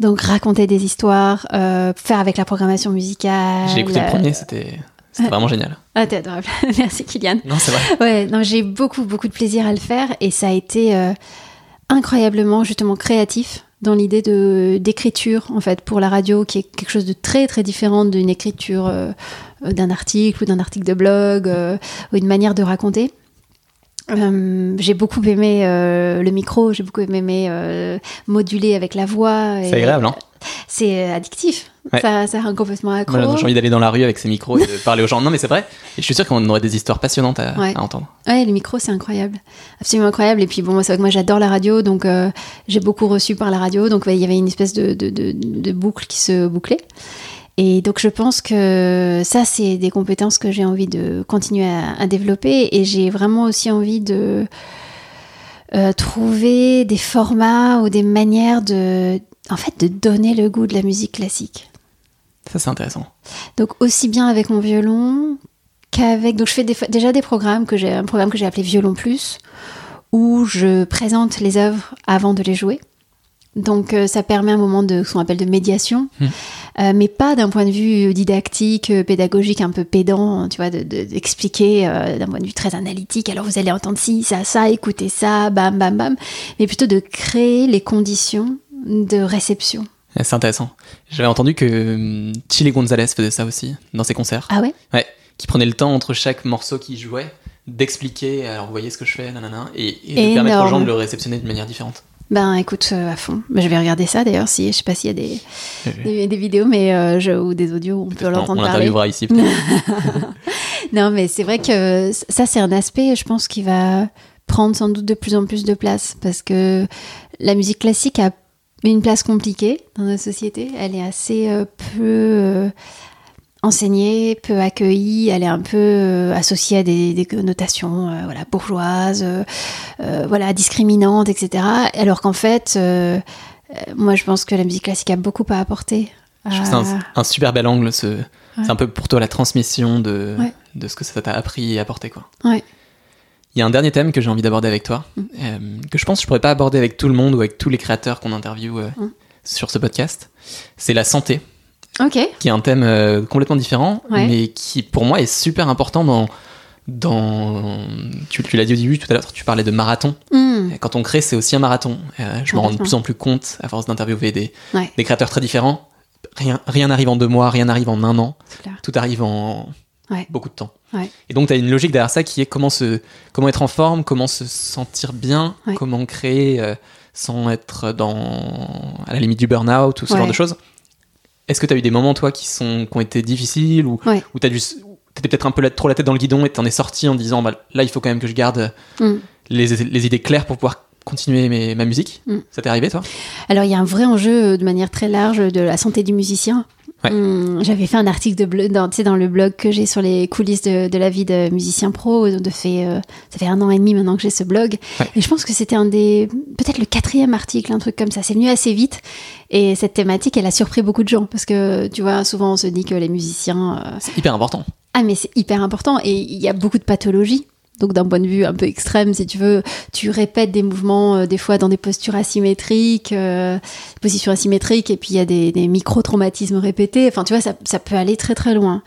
Donc, raconter des histoires, faire avec la programmation musicale. J'ai écouté le premier, c'était c'était vraiment génial. Ah, t'es adorable. Merci, Kylian. Non, c'est vrai. Ouais, non, j'ai beaucoup, beaucoup de plaisir à le faire et ça a été euh, incroyablement, justement, créatif dans l'idée de d'écriture, en fait, pour la radio, qui est quelque chose de très, très différent d'une écriture euh, d'un article ou d'un article de blog euh, ou une manière de raconter. Euh, j'ai beaucoup aimé le micro, j'ai beaucoup aimé moduler avec la voix. C'est agréable, hein C'est euh, addictif. Ouais. Ça, ça rend complètement accro. Voilà, j'ai envie d'aller dans la rue avec ces micros et de parler aux gens. Non, mais c'est vrai. Et je suis sûr qu'on aurait des histoires passionnantes à, Ouais. à entendre. Ouais, le micro, c'est incroyable. Absolument incroyable. Et puis, bon, c'est vrai que moi, j'adore la radio, donc euh, j'ai beaucoup reçu par la radio. Donc, ouais, il y avait une espèce de, de, de, de boucle qui se bouclait. Et donc, je pense que ça, c'est des compétences que j'ai envie de continuer à, à développer. Et j'ai vraiment aussi envie de euh, trouver des formats ou des manières de, en fait, de donner le goût de la musique classique. Ça, c'est intéressant. Donc aussi bien avec mon violon qu'avec. Donc je fais des- déjà des programmes que j'ai un programme que j'ai appelé Violon Plus où je présente les œuvres avant de les jouer. Donc euh, ça permet un moment de ce qu'on appelle de médiation, Hmm. Euh, mais pas d'un point de vue didactique, euh, pédagogique, un peu pédant, tu vois, de- de- d'expliquer euh, d'un point de vue très analytique. Alors vous allez entendre ci, ça, ça, écoutez ça, bam, bam, bam, mais plutôt de créer les conditions de réception. Ouais, C'est intéressant. J'avais entendu que hum, Chile Gonzalez faisait ça aussi dans ses concerts. Ah ouais? Ouais, qui prenait le temps entre chaque morceau qu'il jouait d'expliquer, alors vous voyez ce que je fais, nanana, et, et de permettre aux gens de le réceptionner de manière différente. Ben écoute, euh, à fond. Ben, je vais regarder ça d'ailleurs, si, je sais pas s'il y a des, des, des vidéos mais, euh, je- ou des audios où on peut On, l'entendre on parler. l'interviewera ici. Non, mais c'est vrai que ça, c'est un aspect, je pense, qui va prendre sans doute de plus en plus de place parce que la musique classique a une place compliquée dans notre société. Elle est assez euh, peu euh, enseignée, peu accueillie. Elle est un peu euh, associée à des, des connotations euh, voilà, bourgeoises, euh, voilà, discriminantes, etc. Alors qu'en fait, moi, je pense que la musique classique a beaucoup à apporter. Je trouve ça un, super bel angle. ce- C'est un peu pour toi la transmission de, Ouais. de ce que ça t'a appris et apporté. Quoi. Ouais. Il y a un dernier thème que j'ai envie d'aborder avec toi, Mm. euh, que je pense que je pourrais pas aborder avec tout le monde ou avec tous les créateurs qu'on interviewe euh, Mm. sur ce podcast. C'est la santé, Ok. qui est un thème euh, complètement différent, Ouais. mais qui pour moi est super important dans. dans tu, tu l'as dit au début tout à l'heure, tu parlais de marathon. Hmm. Quand on crée, c'est aussi un marathon. Je me rends de plus en plus compte, à force d'interviewer des, Ouais. des créateurs très différents. Rien rien n'arrive en deux mois, rien n'arrive en un an. Tout arrive en Ouais. beaucoup de temps. Ouais. Et donc, tu as une logique derrière ça qui est comment, se, comment être en forme, comment se sentir bien, Ouais. comment créer euh, sans être dans, à la limite du burn-out ou ce genre de choses. Est-ce que tu as eu des moments, toi, qui, sont, qui ont été difficiles ou où tu étais peut-être un peu la- trop la tête dans le guidon et t'en es sorti en disant bah, là, il faut quand même que je garde Hmm. les, les idées claires pour pouvoir continuer mes- ma musique? Mm. Ça t'est arrivé, toi? Alors, il y a un vrai enjeu euh, de manière très large de la santé du musicien. Ouais. Hum, J'avais fait un article de dans, dans le blog que j'ai sur les coulisses de, de la vie de musicien pro. De fait, euh, ça fait un an et demi maintenant que j'ai ce blog. Ouais. Et je pense que c'était un des, peut-être le quatrième article, un truc comme ça. C'est venu assez vite. Et cette thématique, elle a surpris beaucoup de gens. Parce que, tu vois, souvent on se dit que les musiciens, euh, C'est hyper important. ah, mais c'est hyper important et il y a beaucoup de pathologies. Donc d'un point de vue un peu extrême, si tu veux, tu répètes des mouvements euh, des fois dans des postures asymétriques, euh, positions asymétriques, et puis il y a des, micro-traumatismes répétés. Enfin, tu vois, ça, ça peut aller très très loin.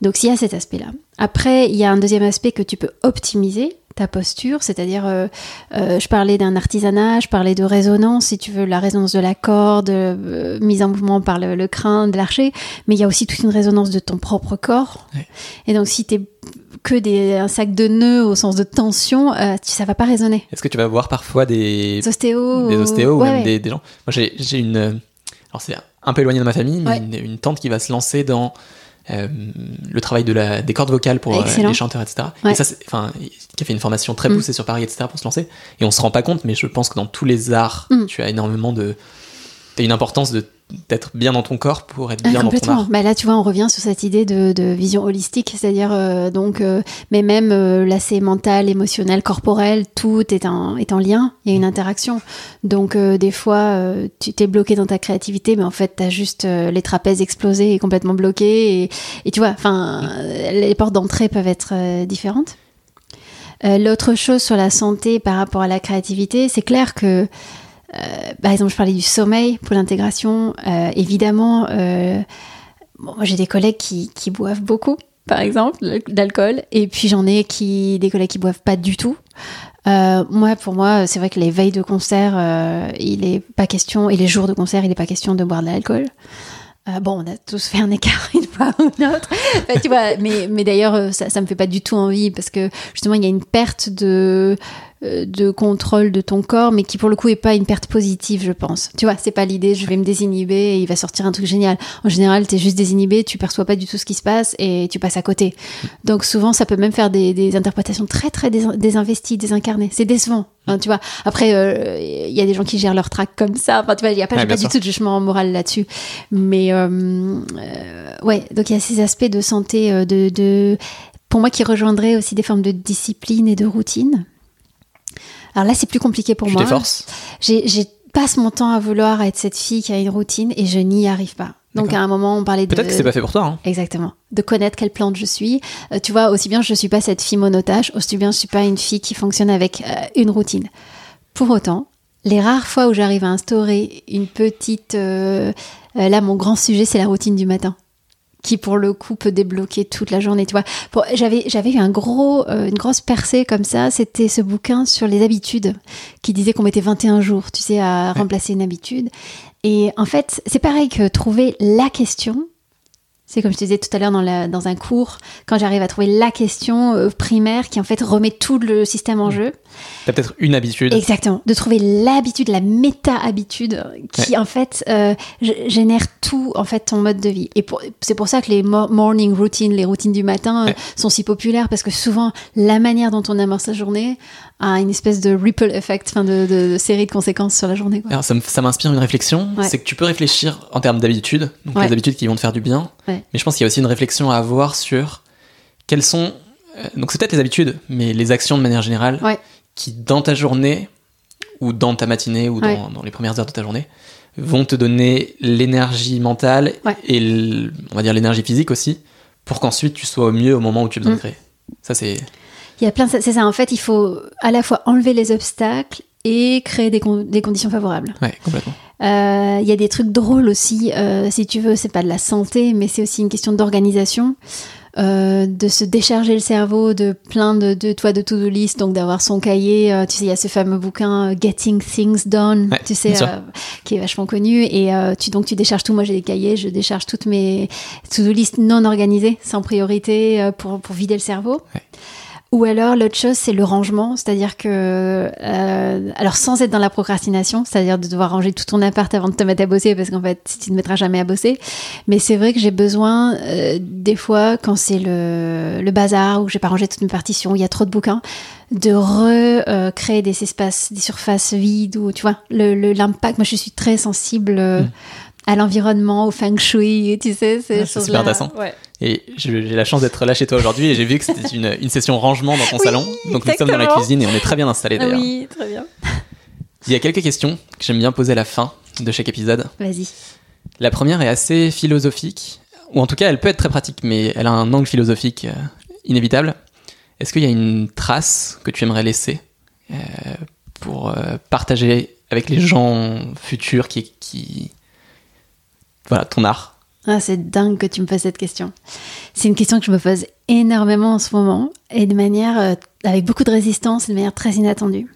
Donc s'il y a cet aspect-là. Après, il y a un deuxième aspect que tu peux optimiser ta posture, c'est-à-dire, euh, euh, je parlais d'un artisanat, je parlais de résonance, si tu veux, la résonance de la corde, euh, mise en mouvement par le, le crâne de l'archer, mais il y a aussi toute une résonance de ton propre corps. Et donc, si tu es que des, un sac de nœuds au sens de tension, ça va pas résonner. Est-ce que tu vas voir parfois des, ostéos. des ostéos ou même ouais. Des, des gens? Moi, j'ai une. Alors, c'est un peu éloigné de ma famille, mais Ouais. une, une tante qui va se lancer dans euh, le travail de la, des cordes vocales pour euh, les chanteurs, etc. Ouais. Et ça, c'est- enfin, qui a fait une formation très Mm. poussée sur Paris, etc. pour se lancer. Et on se rend pas compte, mais je pense que dans tous les arts, Mm. tu as énormément de. T'as une importance de d'être bien dans ton corps pour être Ah, bien dans ton complètement. art. Bah là, tu vois, on revient sur cette idée de, de vision holistique, c'est-à-dire euh, donc, euh, mais même euh, l'aspect mental, émotionnel, corporel, tout est en, est en lien. Il y a une interaction. Donc euh, des fois, tu t'es bloqué dans ta créativité, mais en fait, t'as juste les trapèzes explosés et complètement bloqués. Et, et tu vois, enfin, les portes d'entrée peuvent être différentes. L'autre chose sur la santé par rapport à la créativité, c'est clair que euh, par exemple, je parlais du sommeil pour l'intégration. Euh, évidemment, euh, bon, j'ai des collègues qui, boivent beaucoup, par exemple, d'alcool, et puis j'en ai qui des collègues qui boivent pas du tout. Moi, pour moi, c'est vrai que les veilles de concert, il est pas question, et les jours de concert, il n'est pas question de boire de l'alcool. Bon, on a tous fait un écart une fois ou une autre. Tu vois, mais, mais d'ailleurs, ça, ça me fait pas du tout envie parce que justement, il y a une perte de, de contrôle de ton corps, mais qui pour le coup est pas une perte positive, je pense. Tu vois, c'est pas l'idée, je vais me désinhiber et il va sortir un truc génial. En général, tu es juste désinhibé, tu perçois pas du tout ce qui se passe et tu passes à côté. Donc souvent, ça peut même faire des, des interprétations très très dés- désinvesties, désincarnées. C'est décevant. hein, tu vois. Après, euh, il y a des gens qui gèrent leur track comme ça. Enfin, tu vois, il y a pas, du tout de jugement moral là-dessus. Mais euh, euh, ouais, donc il y a ces aspects de santé, euh, de, de, pour moi, qui rejoindraient aussi des formes de discipline et de routine. Alors là, c'est plus compliqué pour Tu moi. J'ai, j'ai passe mon temps à vouloir être cette fille qui a une routine et je n'y arrive pas. Donc à un moment, on parlait de. Peut-être que c'est pas fait pour toi. hein. Exactement. De connaître quelle plante je suis. Euh, tu vois, aussi bien je suis pas cette fille monotache, aussi bien je suis pas une fille qui fonctionne avec euh, une routine. Pour autant, les rares fois où j'arrive à instaurer une petite... euh, euh, là, mon grand sujet, c'est la routine du matin qui pour le coup peut débloquer toute la journée, tu vois. Pour- J'avais j'avais eu un gros euh, une grosse percée comme ça, c'était ce bouquin sur les habitudes qui disait qu'on mettait 21 jours, tu sais, à remplacer une habitude. Et en fait, c'est pareil que trouver la question. C'est comme je te disais tout à l'heure dans, dans un cours, quand j'arrive à trouver la question euh, primaire qui en fait remet tout le système en jeu. T'as peut-être une habitude. Exactement, de trouver l'habitude, la méta-habitude qui en fait euh, génère tout en fait ton mode de vie. Et c'est pour ça que les mo- morning routines, les routines du matin euh, Ouais. sont si populaires parce que souvent la manière dont on amorce sa journée a une espèce de ripple effect, enfin de, de- de série de conséquences sur la journée. quoi. Alors, ça m'inspire une réflexion, Ouais. c'est que tu peux réfléchir en termes d'habitudes, donc Ouais. les habitudes qui vont te faire du bien, Ouais. mais je pense qu'il y a aussi une réflexion à avoir sur quelles sont, euh, donc c'est peut-être les habitudes, mais les actions de manière générale, qui dans ta journée, ou dans ta matinée, ou dans, les premières heures de ta journée, vont te donner l'énergie mentale et on va dire l'énergie physique aussi, pour qu'ensuite tu sois au mieux au moment où tu as besoin Mm. de créer. Ça c'est... Il y a plein, de- c'est ça. En fait, il faut à la fois enlever les obstacles et créer des, con- des conditions favorables. Ouais, complètement. Euh, Il y a des trucs drôles aussi, euh, si tu veux, c'est pas de la santé, mais c'est aussi une question d'organisation, euh, de se décharger le cerveau de plein de, de toi de to-do list, donc d'avoir son cahier. tu sais, il y a ce fameux bouquin Getting Things Done, Ouais, tu sais, qui est vachement connu. Et tu donc tu décharges tout. Moi, j'ai des cahiers, je décharge toutes mes to-do list non organisées, sans priorité, pour pour vider le cerveau. Ouais. Ou alors l'autre chose, c'est le rangement, c'est-à-dire que, euh, alors sans être dans la procrastination, c'est-à-dire de devoir ranger tout ton appart avant de te mettre à bosser, parce qu'en fait, tu ne mettras jamais à bosser. Mais c'est vrai que j'ai besoin, euh, des fois, quand c'est le, le bazar, ou j'ai pas rangé toutes mes partitions, il y a trop de bouquins, de recréer des espaces, des surfaces vides, ou tu vois, le- le- l'impact. Moi, je suis très sensible. euh, Mm. À l'environnement, au feng shui, tu sais, ces Ah, c'est choses-là. super intéressant. Ouais. Et j'ai la chance d'être là chez toi aujourd'hui et j'ai vu que c'était une, une session rangement dans ton Oui, salon. Donc nous sommes dans la cuisine et on est très bien installés d'ailleurs. Oui, très bien. Il y a quelques questions que j'aime bien poser à la fin de chaque épisode. Vas-y. La première est assez philosophique, ou en tout cas elle peut être très pratique, mais elle a un angle philosophique euh, inévitable. Est-ce qu'il y a une trace que tu aimerais laisser euh, pour euh, partager avec les gens futurs qui, qui... Voilà, ton art Ah, c'est dingue que tu me poses cette question. C'est une question que je me pose énormément en ce moment et de manière euh, avec beaucoup de résistance de manière très inattendue.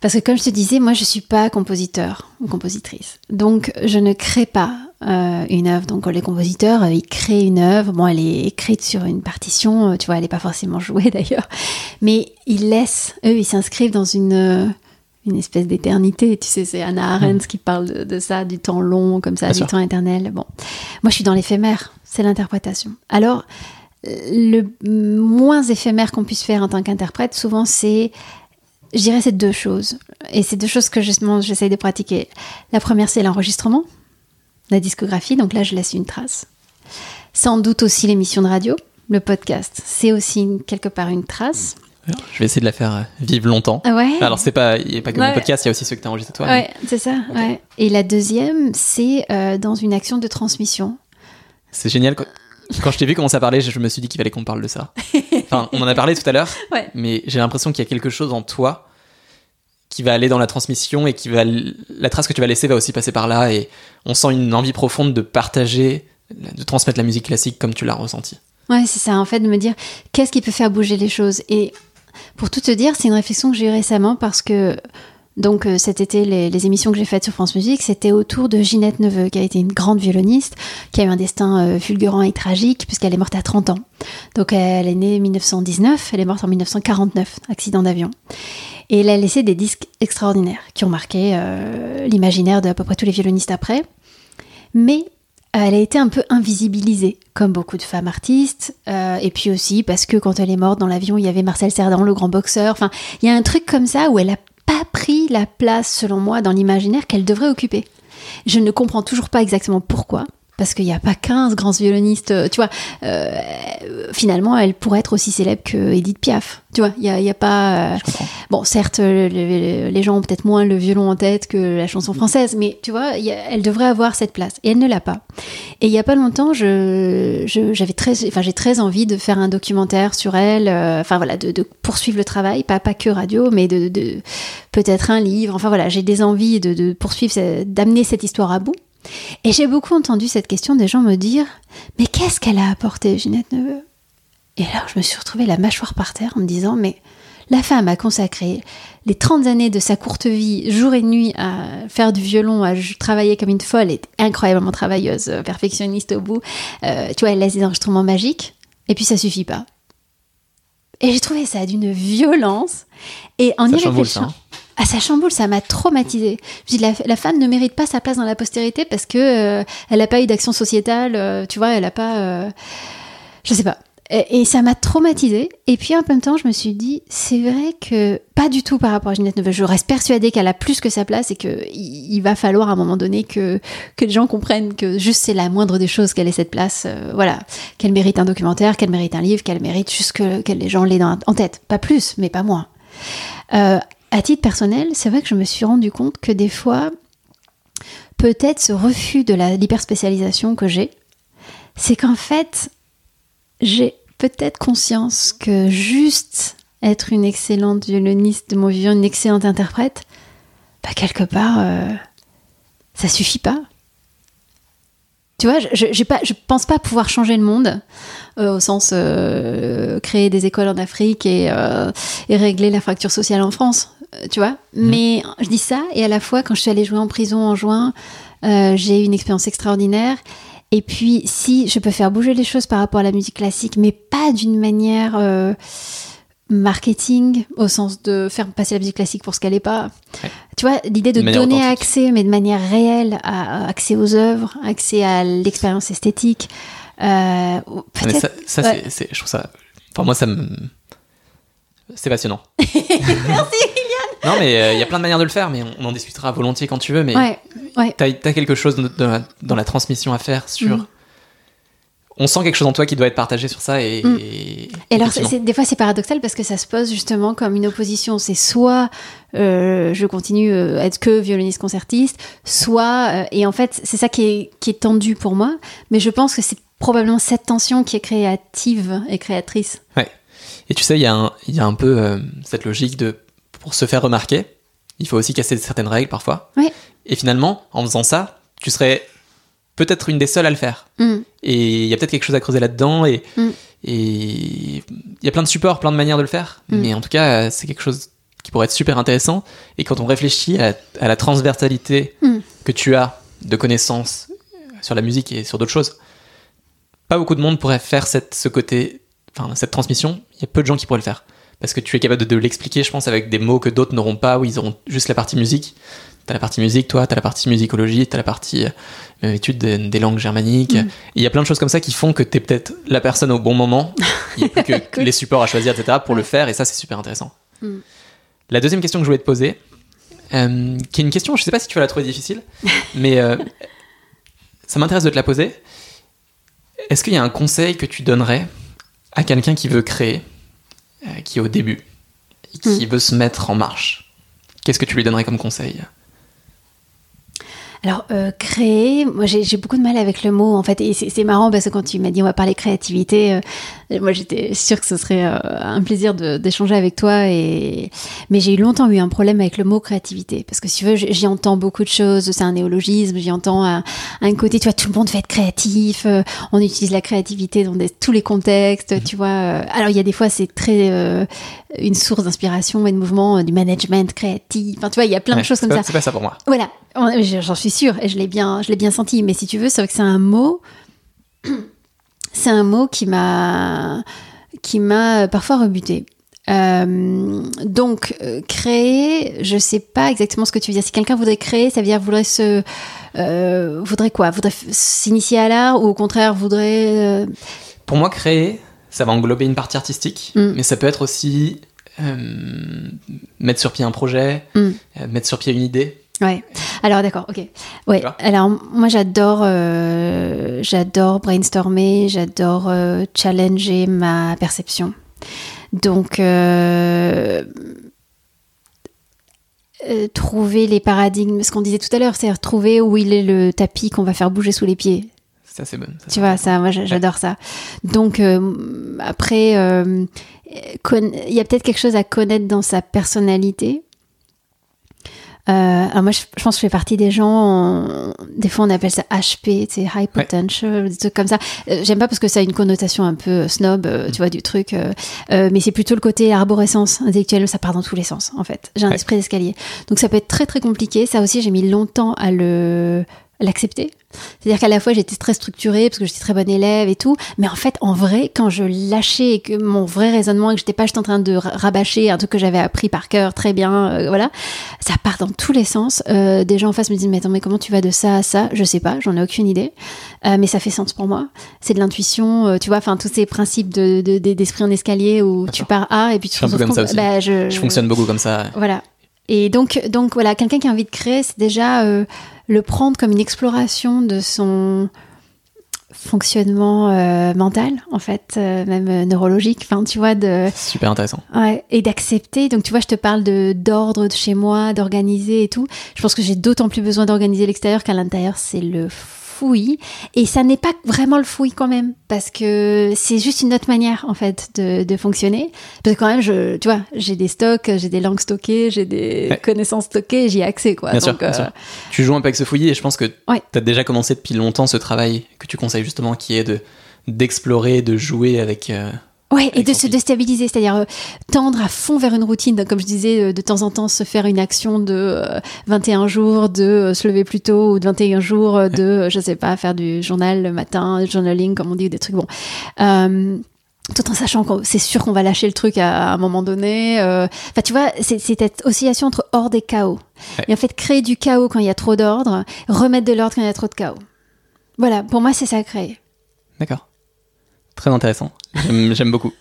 Parce que comme je te disais, moi je suis pas compositeur ou compositrice. Donc je ne crée pas euh, une œuvre. Donc les compositeurs, euh, ils créent une œuvre. Bon, elle est écrite sur une partition, tu vois, elle n'est pas forcément jouée d'ailleurs. Mais ils laissent, eux, ils s'inscrivent dans une, une espèce d'éternité. Tu sais, c'est Anna Arendt qui parle de, de ça, du temps long, comme ça, Bien du sûr. temps éternel. Bon, moi je suis dans l'éphémère, c'est l'interprétation. Alors, le moins éphémère qu'on puisse faire en tant qu'interprète, souvent, c'est, je dirais, c'est deux choses. Et c'est deux choses que justement j'essaye de pratiquer. La première, c'est l'enregistrement, la discographie. Donc là, je laisse une trace. Sans doute aussi l'émission de radio, le podcast. C'est aussi quelque part une trace. Je vais essayer de la faire euh, vivre longtemps. Ah ouais. Alors c'est pas, il n'y a pas que Ouais. mon podcast, il y a aussi ceux que tu as enregistrés toi. Ouais, c'est ça. Ouais. Et la deuxième, c'est euh, dans une action de transmission. C'est génial. Quand, quand je t'ai vu commencer à parler, je, me suis dit qu'il fallait qu'on parle de ça. Enfin, on en a parlé tout à l'heure, Ouais. mais j'ai l'impression qu'il y a quelque chose en toi qui va aller dans la transmission et qui va la trace que tu vas laisser va aussi passer par là et on sent une envie profonde de partager, de transmettre la musique classique comme tu l'as ressenti. Ouais, c'est ça, en fait, de me dire qu'est-ce qui peut faire bouger les choses. Et pour tout te dire, c'est une réflexion que j'ai eue récemment parce que, donc, euh, cet été, les, émissions que j'ai faites sur France Musique, c'était autour de Ginette Neveu, qui a été une grande violoniste, qui a eu un destin euh, fulgurant et tragique, puisqu'elle est morte à 30 ans. Donc, elle est née en 1919, elle est morte en 1949, accident d'avion. Et elle a laissé des disques extraordinaires qui ont marqué euh, l'imaginaire de à peu près tous les violonistes après. Mais elle a été un peu invisibilisée, comme beaucoup de femmes artistes. euh, et puis aussi parce que quand elle est morte dans l'avion, il y avait Marcel Cerdan, le grand boxeur. Enfin, il y a un truc comme ça où elle n'a pas pris la place, selon moi, dans l'imaginaire qu'elle devrait occuper. Je ne comprends toujours pas exactement pourquoi. Parce qu'il n'y a pas 15 grands violonistes, euh, tu vois. Euh, finalement, elle pourrait être aussi célèbre que Edith Piaf, tu vois. Il n'y a, y a, pas. Euh, bon, certes, les gens ont peut-être moins le violon en tête que la chanson française, mais tu vois, a, elle devrait avoir cette place. Et elle ne l'a pas. Et il n'y a pas longtemps, je, j'avais très, enfin, j'ai très envie de faire un documentaire sur elle, enfin voilà, de, de, poursuivre le travail, pas, pas que radio, mais de, de peut-être un livre. Enfin voilà, j'ai des envies de, de poursuivre, d'amener cette histoire à bout. Et j'ai beaucoup entendu cette question des gens me dire Mais qu'est-ce qu'elle a apporté, Ginette Neveu? Et là, je me suis retrouvée la mâchoire par terre en me disant Mais la femme a consacré les 30 années de sa courte vie, jour et nuit, à faire du violon, à travailler comme une folle, et incroyablement travailleuse, euh, perfectionniste au bout. Euh, tu vois, elle laisse des enregistrements magiques, et puis ça suffit pas. Et j'ai trouvé ça d'une violence. Et en y réfléchissant. Ah, ça chamboule, ça m'a traumatisée. Je dis, la, la, femme ne mérite pas sa place dans la postérité parce que euh, elle n'a pas eu d'action sociétale, euh, tu vois, elle n'a pas. Euh, je sais pas. Et, ça m'a traumatisée. Et puis en même temps, je me suis dit, c'est vrai que pas du tout par rapport à Ginette Neveu. Je reste persuadée qu'elle a plus que sa place et qu'il il va falloir à un moment donné que, que les gens comprennent que juste c'est la moindre des choses qu'elle ait cette place. voilà. Qu'elle mérite un documentaire, qu'elle mérite un livre, qu'elle mérite juste que, les gens l'aient en tête. Pas plus, mais pas moins. Euh, à titre personnel, c'est vrai que je me suis rendu compte que des fois, peut-être ce refus de l'hyperspécialisation que j'ai, c'est qu'en fait, j'ai peut-être conscience que juste être une excellente violoniste de mon vivant, une excellente interprète, bah quelque part, euh, ça suffit pas. Tu vois, je, je pense pas pouvoir changer le monde euh, au sens euh, créer des écoles en Afrique et, régler la fracture sociale en France. Tu vois. Mhm. Mais je dis ça, et à la fois, quand je suis allée jouer en prison en juin, euh, j'ai eu une expérience extraordinaire. Et puis, si je peux faire bouger les choses par rapport à la musique classique, mais pas d'une manière euh, marketing, au sens de faire passer la musique classique pour ce qu'elle n'est pas. Tu vois, l'idée de, donner accès, mais de manière réelle, à, accès aux œuvres, accès à l'expérience esthétique. Euh, ça, ça c'est, je trouve ça. Pour moi, ça me. C'est passionnant. Merci. Non, mais euh, il y a plein de manières de le faire, mais on, en discutera volontiers quand tu veux. Mais ouais, ouais. t'as as quelque chose dans la, transmission à faire sur. Mm. On sent quelque chose en toi qui doit être partagé sur ça et. Mm. Et, alors, des fois, c'est paradoxal parce que ça se pose justement comme une opposition. C'est soit euh, je continue euh, à être que violoniste concertiste, soit. et en fait, c'est ça qui est, qui est tendu pour moi, mais je pense que c'est probablement cette tension qui est créative et créatrice. Ouais. Et tu sais, il y, y, a un peu cette logique de pour se faire remarquer, il faut aussi casser certaines règles parfois. Et finalement, en faisant ça, tu serais peut-être une des seules à le faire. Mm. Et il y a peut-être quelque chose à creuser là-dedans. Et mm. il y a plein de supports, plein de manières de le faire. Mm. Mais en tout cas, c'est quelque chose qui pourrait être super intéressant. Et quand on réfléchit à, la transversalité que tu as de connaissances sur la musique et sur d'autres choses, pas beaucoup de monde pourrait faire cette, ce côté, enfin, cette transmission. Il y a peu de gens qui pourraient le faire parce que tu es capable de, l'expliquer, je pense, avec des mots que d'autres n'auront pas, où ils auront juste la partie musique. T'as la partie musique, toi, t'as la partie musicologie, t'as la partie euh, étude des, langues germaniques. Mm. Il y a plein de choses comme ça qui font que t'es peut-être la personne au bon moment. Il y a plus que les supports à choisir, etc., pour le faire, et ça, c'est super intéressant. Mm. La deuxième question que je voulais te poser, euh, qui est une question, je sais pas si tu vas la trouver difficile, mais euh, ça m'intéresse de te la poser. Est-ce qu'il y a un conseil que tu donnerais à quelqu'un qui veut créer qui est au début, et qui hmm. veut se mettre en marche, qu'est-ce que tu lui donnerais comme conseil? Alors, euh, créer, moi j'ai beaucoup de mal avec le mot en fait, et c'est marrant parce que quand tu m'as dit on va parler créativité, euh, moi j'étais sûre que ce serait un plaisir d'échanger avec toi, et... mais j'ai longtemps eu un problème avec le mot créativité parce que si tu veux, j'y entends beaucoup de choses, c'est un néologisme, j'y entends un, un, côté, tu vois, tout le monde veut être créatif, on utilise la créativité dans tous les contextes, tu vois. alors il y a des fois c'est très une source d'inspiration et de mouvement, du management créatif, enfin tu vois, il y a plein de choses comme ça. C'est pas ça pour moi. Voilà, j'en suis sûre et je l'ai bien, je l'ai bien senti. Mais si tu veux, c'est vrai que c'est un mot, c'est un mot qui m'a, qui m'a parfois rebuté. Euh, donc euh, créer, je sais pas exactement ce que tu veux dire. Si quelqu'un voudrait créer, ça veut dire voudrait se, euh, voudrait quoi? Voudrait s'initier à l'art ou au contraire voudrait Pour moi, créer, ça va englober une partie artistique, mm. mais ça peut être aussi mettre sur pied un projet, mm. mettre sur pied une idée Ouais. Alors d'accord, ok. Ouais. Alors moi j'adore, euh, j'adore brainstormer, j'adore euh, challenger ma perception. Donc euh, euh, trouver les paradigmes, ce qu'on disait tout à l'heure, c'est trouver où il est le tapis qu'on va faire bouger sous les pieds. Ça, c'est bon. ça, Tu vois, ça, moi j'a- j'adore ça. Donc euh, après, euh, il y a peut-être quelque chose à connaître dans sa personnalité. Euh, alors moi, je, je pense que je fais partie des gens, des fois on appelle ça HP, sais, high potential, des trucs comme ça. Euh, J'aime pas parce que ça a une connotation un peu snob, euh, tu vois, du truc. euh, mais c'est plutôt le côté arborescence intellectuelle, ça part dans tous les sens, en fait. J'ai un Ouais. esprit d'escalier. Donc ça peut être très très compliqué. Ça aussi, j'ai mis longtemps à le l'accepter. C'est-à-dire qu'à la fois j'étais très structurée parce que j'étais très bonne élève et tout, mais en fait en vrai quand je lâchais et que mon vrai raisonnement et que j'étais pas juste en train de ra- rabâcher un truc que j'avais appris par cœur très bien, euh, voilà, ça part dans tous les sens. Euh, des gens en face me disent mais attends mais comment tu vas de ça à ça? Je sais pas, j'en ai aucune idée, Euh, mais ça fait sens pour moi. C'est de l'intuition, euh, tu vois, enfin tous ces principes de de- de- d'esprit en escalier où tu pars A et puis tu Je un peu comme ça aussi. bah, je, Je fonctionne beaucoup comme ça. voilà. Et donc, donc voilà, quelqu'un qui a envie de créer, c'est déjà le prendre comme une exploration de son fonctionnement euh, mental, en fait, euh, même euh, neurologique. Enfin, tu vois, de Super intéressant. ouais, et d'accepter. Donc, tu vois, je te parle de d'ordre de chez moi, d'organiser et tout. Je pense que j'ai d'autant plus besoin d'organiser l'extérieur qu'à l'intérieur, c'est le fouillis. Et ça n'est pas vraiment le fouillis quand même, parce que c'est juste une autre manière, en fait, de, de fonctionner. Parce que quand même, je, tu vois, j'ai des stocks, j'ai des langues stockées, j'ai des Ouais. connaissances stockées, j'y ai accès, quoi. Bien sûr, Donc, bien euh, sûr. Tu joues un peu avec ce fouillis et je pense que Ouais. tu as déjà commencé depuis longtemps ce travail que tu conseilles justement, qui est de d'explorer, de jouer avec. euh, Ouais, et de se déstabiliser, c'est-à-dire euh, tendre à fond vers une routine. Comme je disais, euh, de temps en temps, se faire une action de euh, 21 jours, de euh, se lever plus tôt, ou de 21 jours, de, je sais pas, faire du journal le matin, journaling, comme on dit, ou des trucs bon. Tout en sachant que c'est sûr qu'on va lâcher le truc à, un moment donné. euh. Enfin, tu vois, c'est c'est cette oscillation entre ordre et chaos. Ouais. Et en fait, créer du chaos quand il y a trop d'ordre, remettre de l'ordre quand il y a trop de chaos. Voilà, pour moi, c'est ça créer. D'accord. Très intéressant. J'aime beaucoup.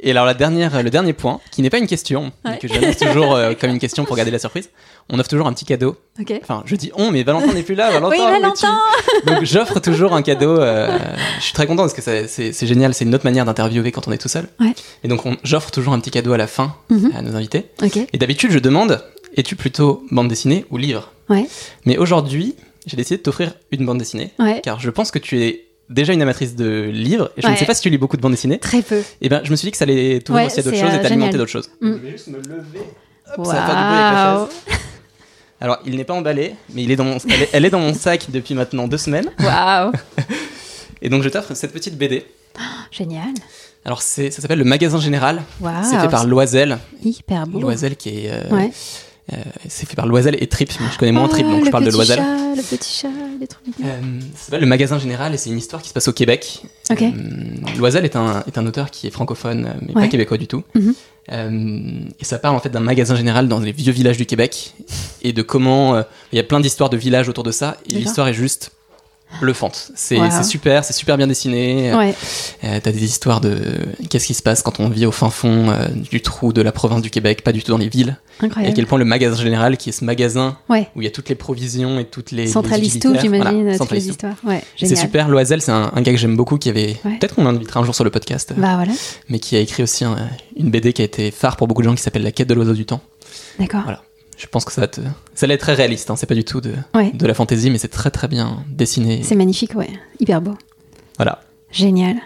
Et alors la dernière, le dernier point, qui n'est pas une question, mais Ouais. que j'annonce toujours euh, comme une question pour garder la surprise, on offre toujours un petit cadeau. Enfin, je dis on, mais Valentin n'est plus là. Valentin, Oui, Valentin Donc j'offre toujours un cadeau. euh, je suis très content parce que c'est génial. C'est une autre manière d'interviewer quand on est tout seul. Ouais. Et donc on- j'offre toujours un petit cadeau à la fin Mhm. à nos invités. Et d'habitude, je demande es-tu plutôt bande dessinée ou livre? Ouais. Mais aujourd'hui, j'ai décidé de t'offrir une bande dessinée car je pense que tu es déjà une amatrice de livres et je ne sais pas si tu lis beaucoup de bandes dessinées. Très peu. Et ben, je me suis dit que ça allait t'ouvrir Ouais, aussi à d'autres choses euh, et t'alimenter génial. d'autres choses. Mm. Je vais juste me lever. Hop, ça va faire du bruit avec la Waouh. chaise. Alors, il n'est pas emballé, mais il est dans mon, elle, est, elle est dans mon sac depuis maintenant deux semaines. Waouh. Et donc, je t'offre cette petite BD. Génial. Alors, ça s'appelle Le Magasin Général. Waouh. C'est fait par Loisel. Hyper beau. Loisel qui est. euh, Ouais. Euh, c'est fait par Loisel et Trip. mais Je connais moins Oh, Trip, donc je le parle de petit Loisel. chat, le petit chat, il est trop mignon. Euh, ça s'appelle Le Magasin Général et c'est une histoire qui se passe au Québec. Ok. Euh, Loisel est un, est un auteur qui est francophone, mais pas québécois du tout. Mhm. Euh, et ça parle en fait d'un magasin général dans les vieux villages du Québec et de comment euh, il y a plein d'histoires de villages autour de ça. Et l'histoire est juste bluffante. C'est Wow. super, c'est super bien dessiné. Ouais. Euh, T'as des histoires de qu'est-ce qui se passe quand on vit au fin fond euh, du trou de la province du Québec, pas du tout dans les villes. Et à Incroyable. quel point le magasin général, qui est ce magasin Ouais. où il y a toutes les provisions et toutes les. Centralise tout, j'imagine, voilà, toutes les histoires. Ouais. C'est super. Loisel, c'est un, un gars que j'aime beaucoup qui avait. Peut-être qu'on l'invitera un jour sur le podcast, Bah voilà. mais qui a écrit aussi un- une BD qui a été phare pour beaucoup de gens qui s'appelle La quête de l'oiseau du temps. D'accord. Voilà. Je pense que ça va te. Ça être très réaliste, hein, c'est pas du tout de, Ouais. de la fantaisie, mais c'est très très bien dessiné. C'est magnifique, ouais. Hyper beau. Voilà. Génial.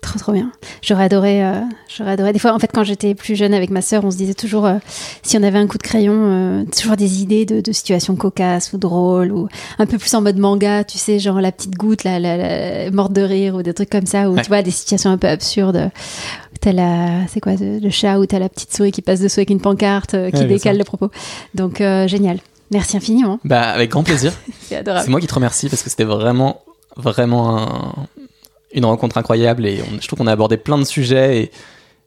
Trop trop bien. J'aurais adoré, euh, j'aurais adoré. Des fois, en fait, quand j'étais plus jeune avec ma sœur, on se disait toujours, euh, si on avait un coup de crayon, euh, toujours des idées de, de situations cocasses ou drôles ou un peu plus en mode manga, tu sais, genre la petite goutte, la, la, la- morte de rire ou des trucs comme ça, ou Ouais. tu vois des situations un peu absurdes. T'as la, c'est quoi, le le chat ou t'as la petite souris qui passe dessous avec une pancarte euh, qui Ouais, décale le propos. Donc euh, génial. Merci infiniment. Bah, avec grand plaisir. C'est adorable. c'est moi qui te remercie parce que c'était vraiment, vraiment un- une rencontre incroyable et on- je trouve qu'on a abordé plein de sujets et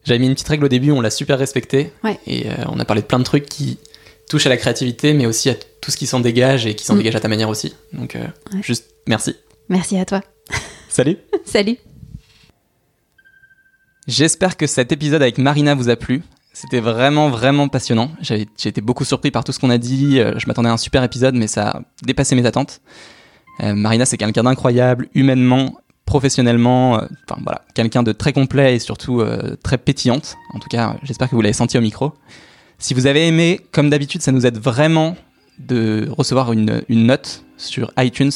j'avais mis une petite règle au début, on l'a super respecté Ouais. et euh, on a parlé de plein de trucs qui touchent à la créativité mais aussi à tout ce qui s'en dégage et qui s'en Mm. dégage à ta manière aussi. Donc, euh, Ouais. juste merci. Merci à toi. Salut. Salut. J'espère que cet épisode avec Marina vous a plu. C'était vraiment, vraiment passionnant. J'ai été beaucoup surpris par tout ce qu'on a dit. Euh, je m'attendais à un super épisode, mais ça a dépassé mes attentes. Euh, Marina, c'est quelqu'un d'incroyable, humainement, professionnellement. euh, Enfin voilà, quelqu'un de très complet et surtout très pétillante. En tout cas, j'espère que vous l'avez senti au micro. Si vous avez aimé, comme d'habitude, ça nous aide vraiment de recevoir une note sur iTunes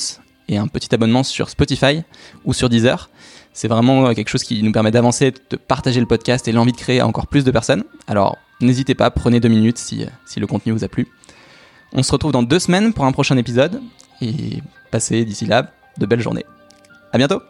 et un petit abonnement sur Spotify ou sur Deezer. C'est vraiment quelque chose qui nous permet d'avancer, de partager le podcast et l'envie de créer à encore plus de personnes. Alors n'hésitez pas, prenez deux minutes si, si le contenu vous a plu. On se retrouve dans deux semaines pour un prochain épisode et passez d'ici là de belles journées. À bientôt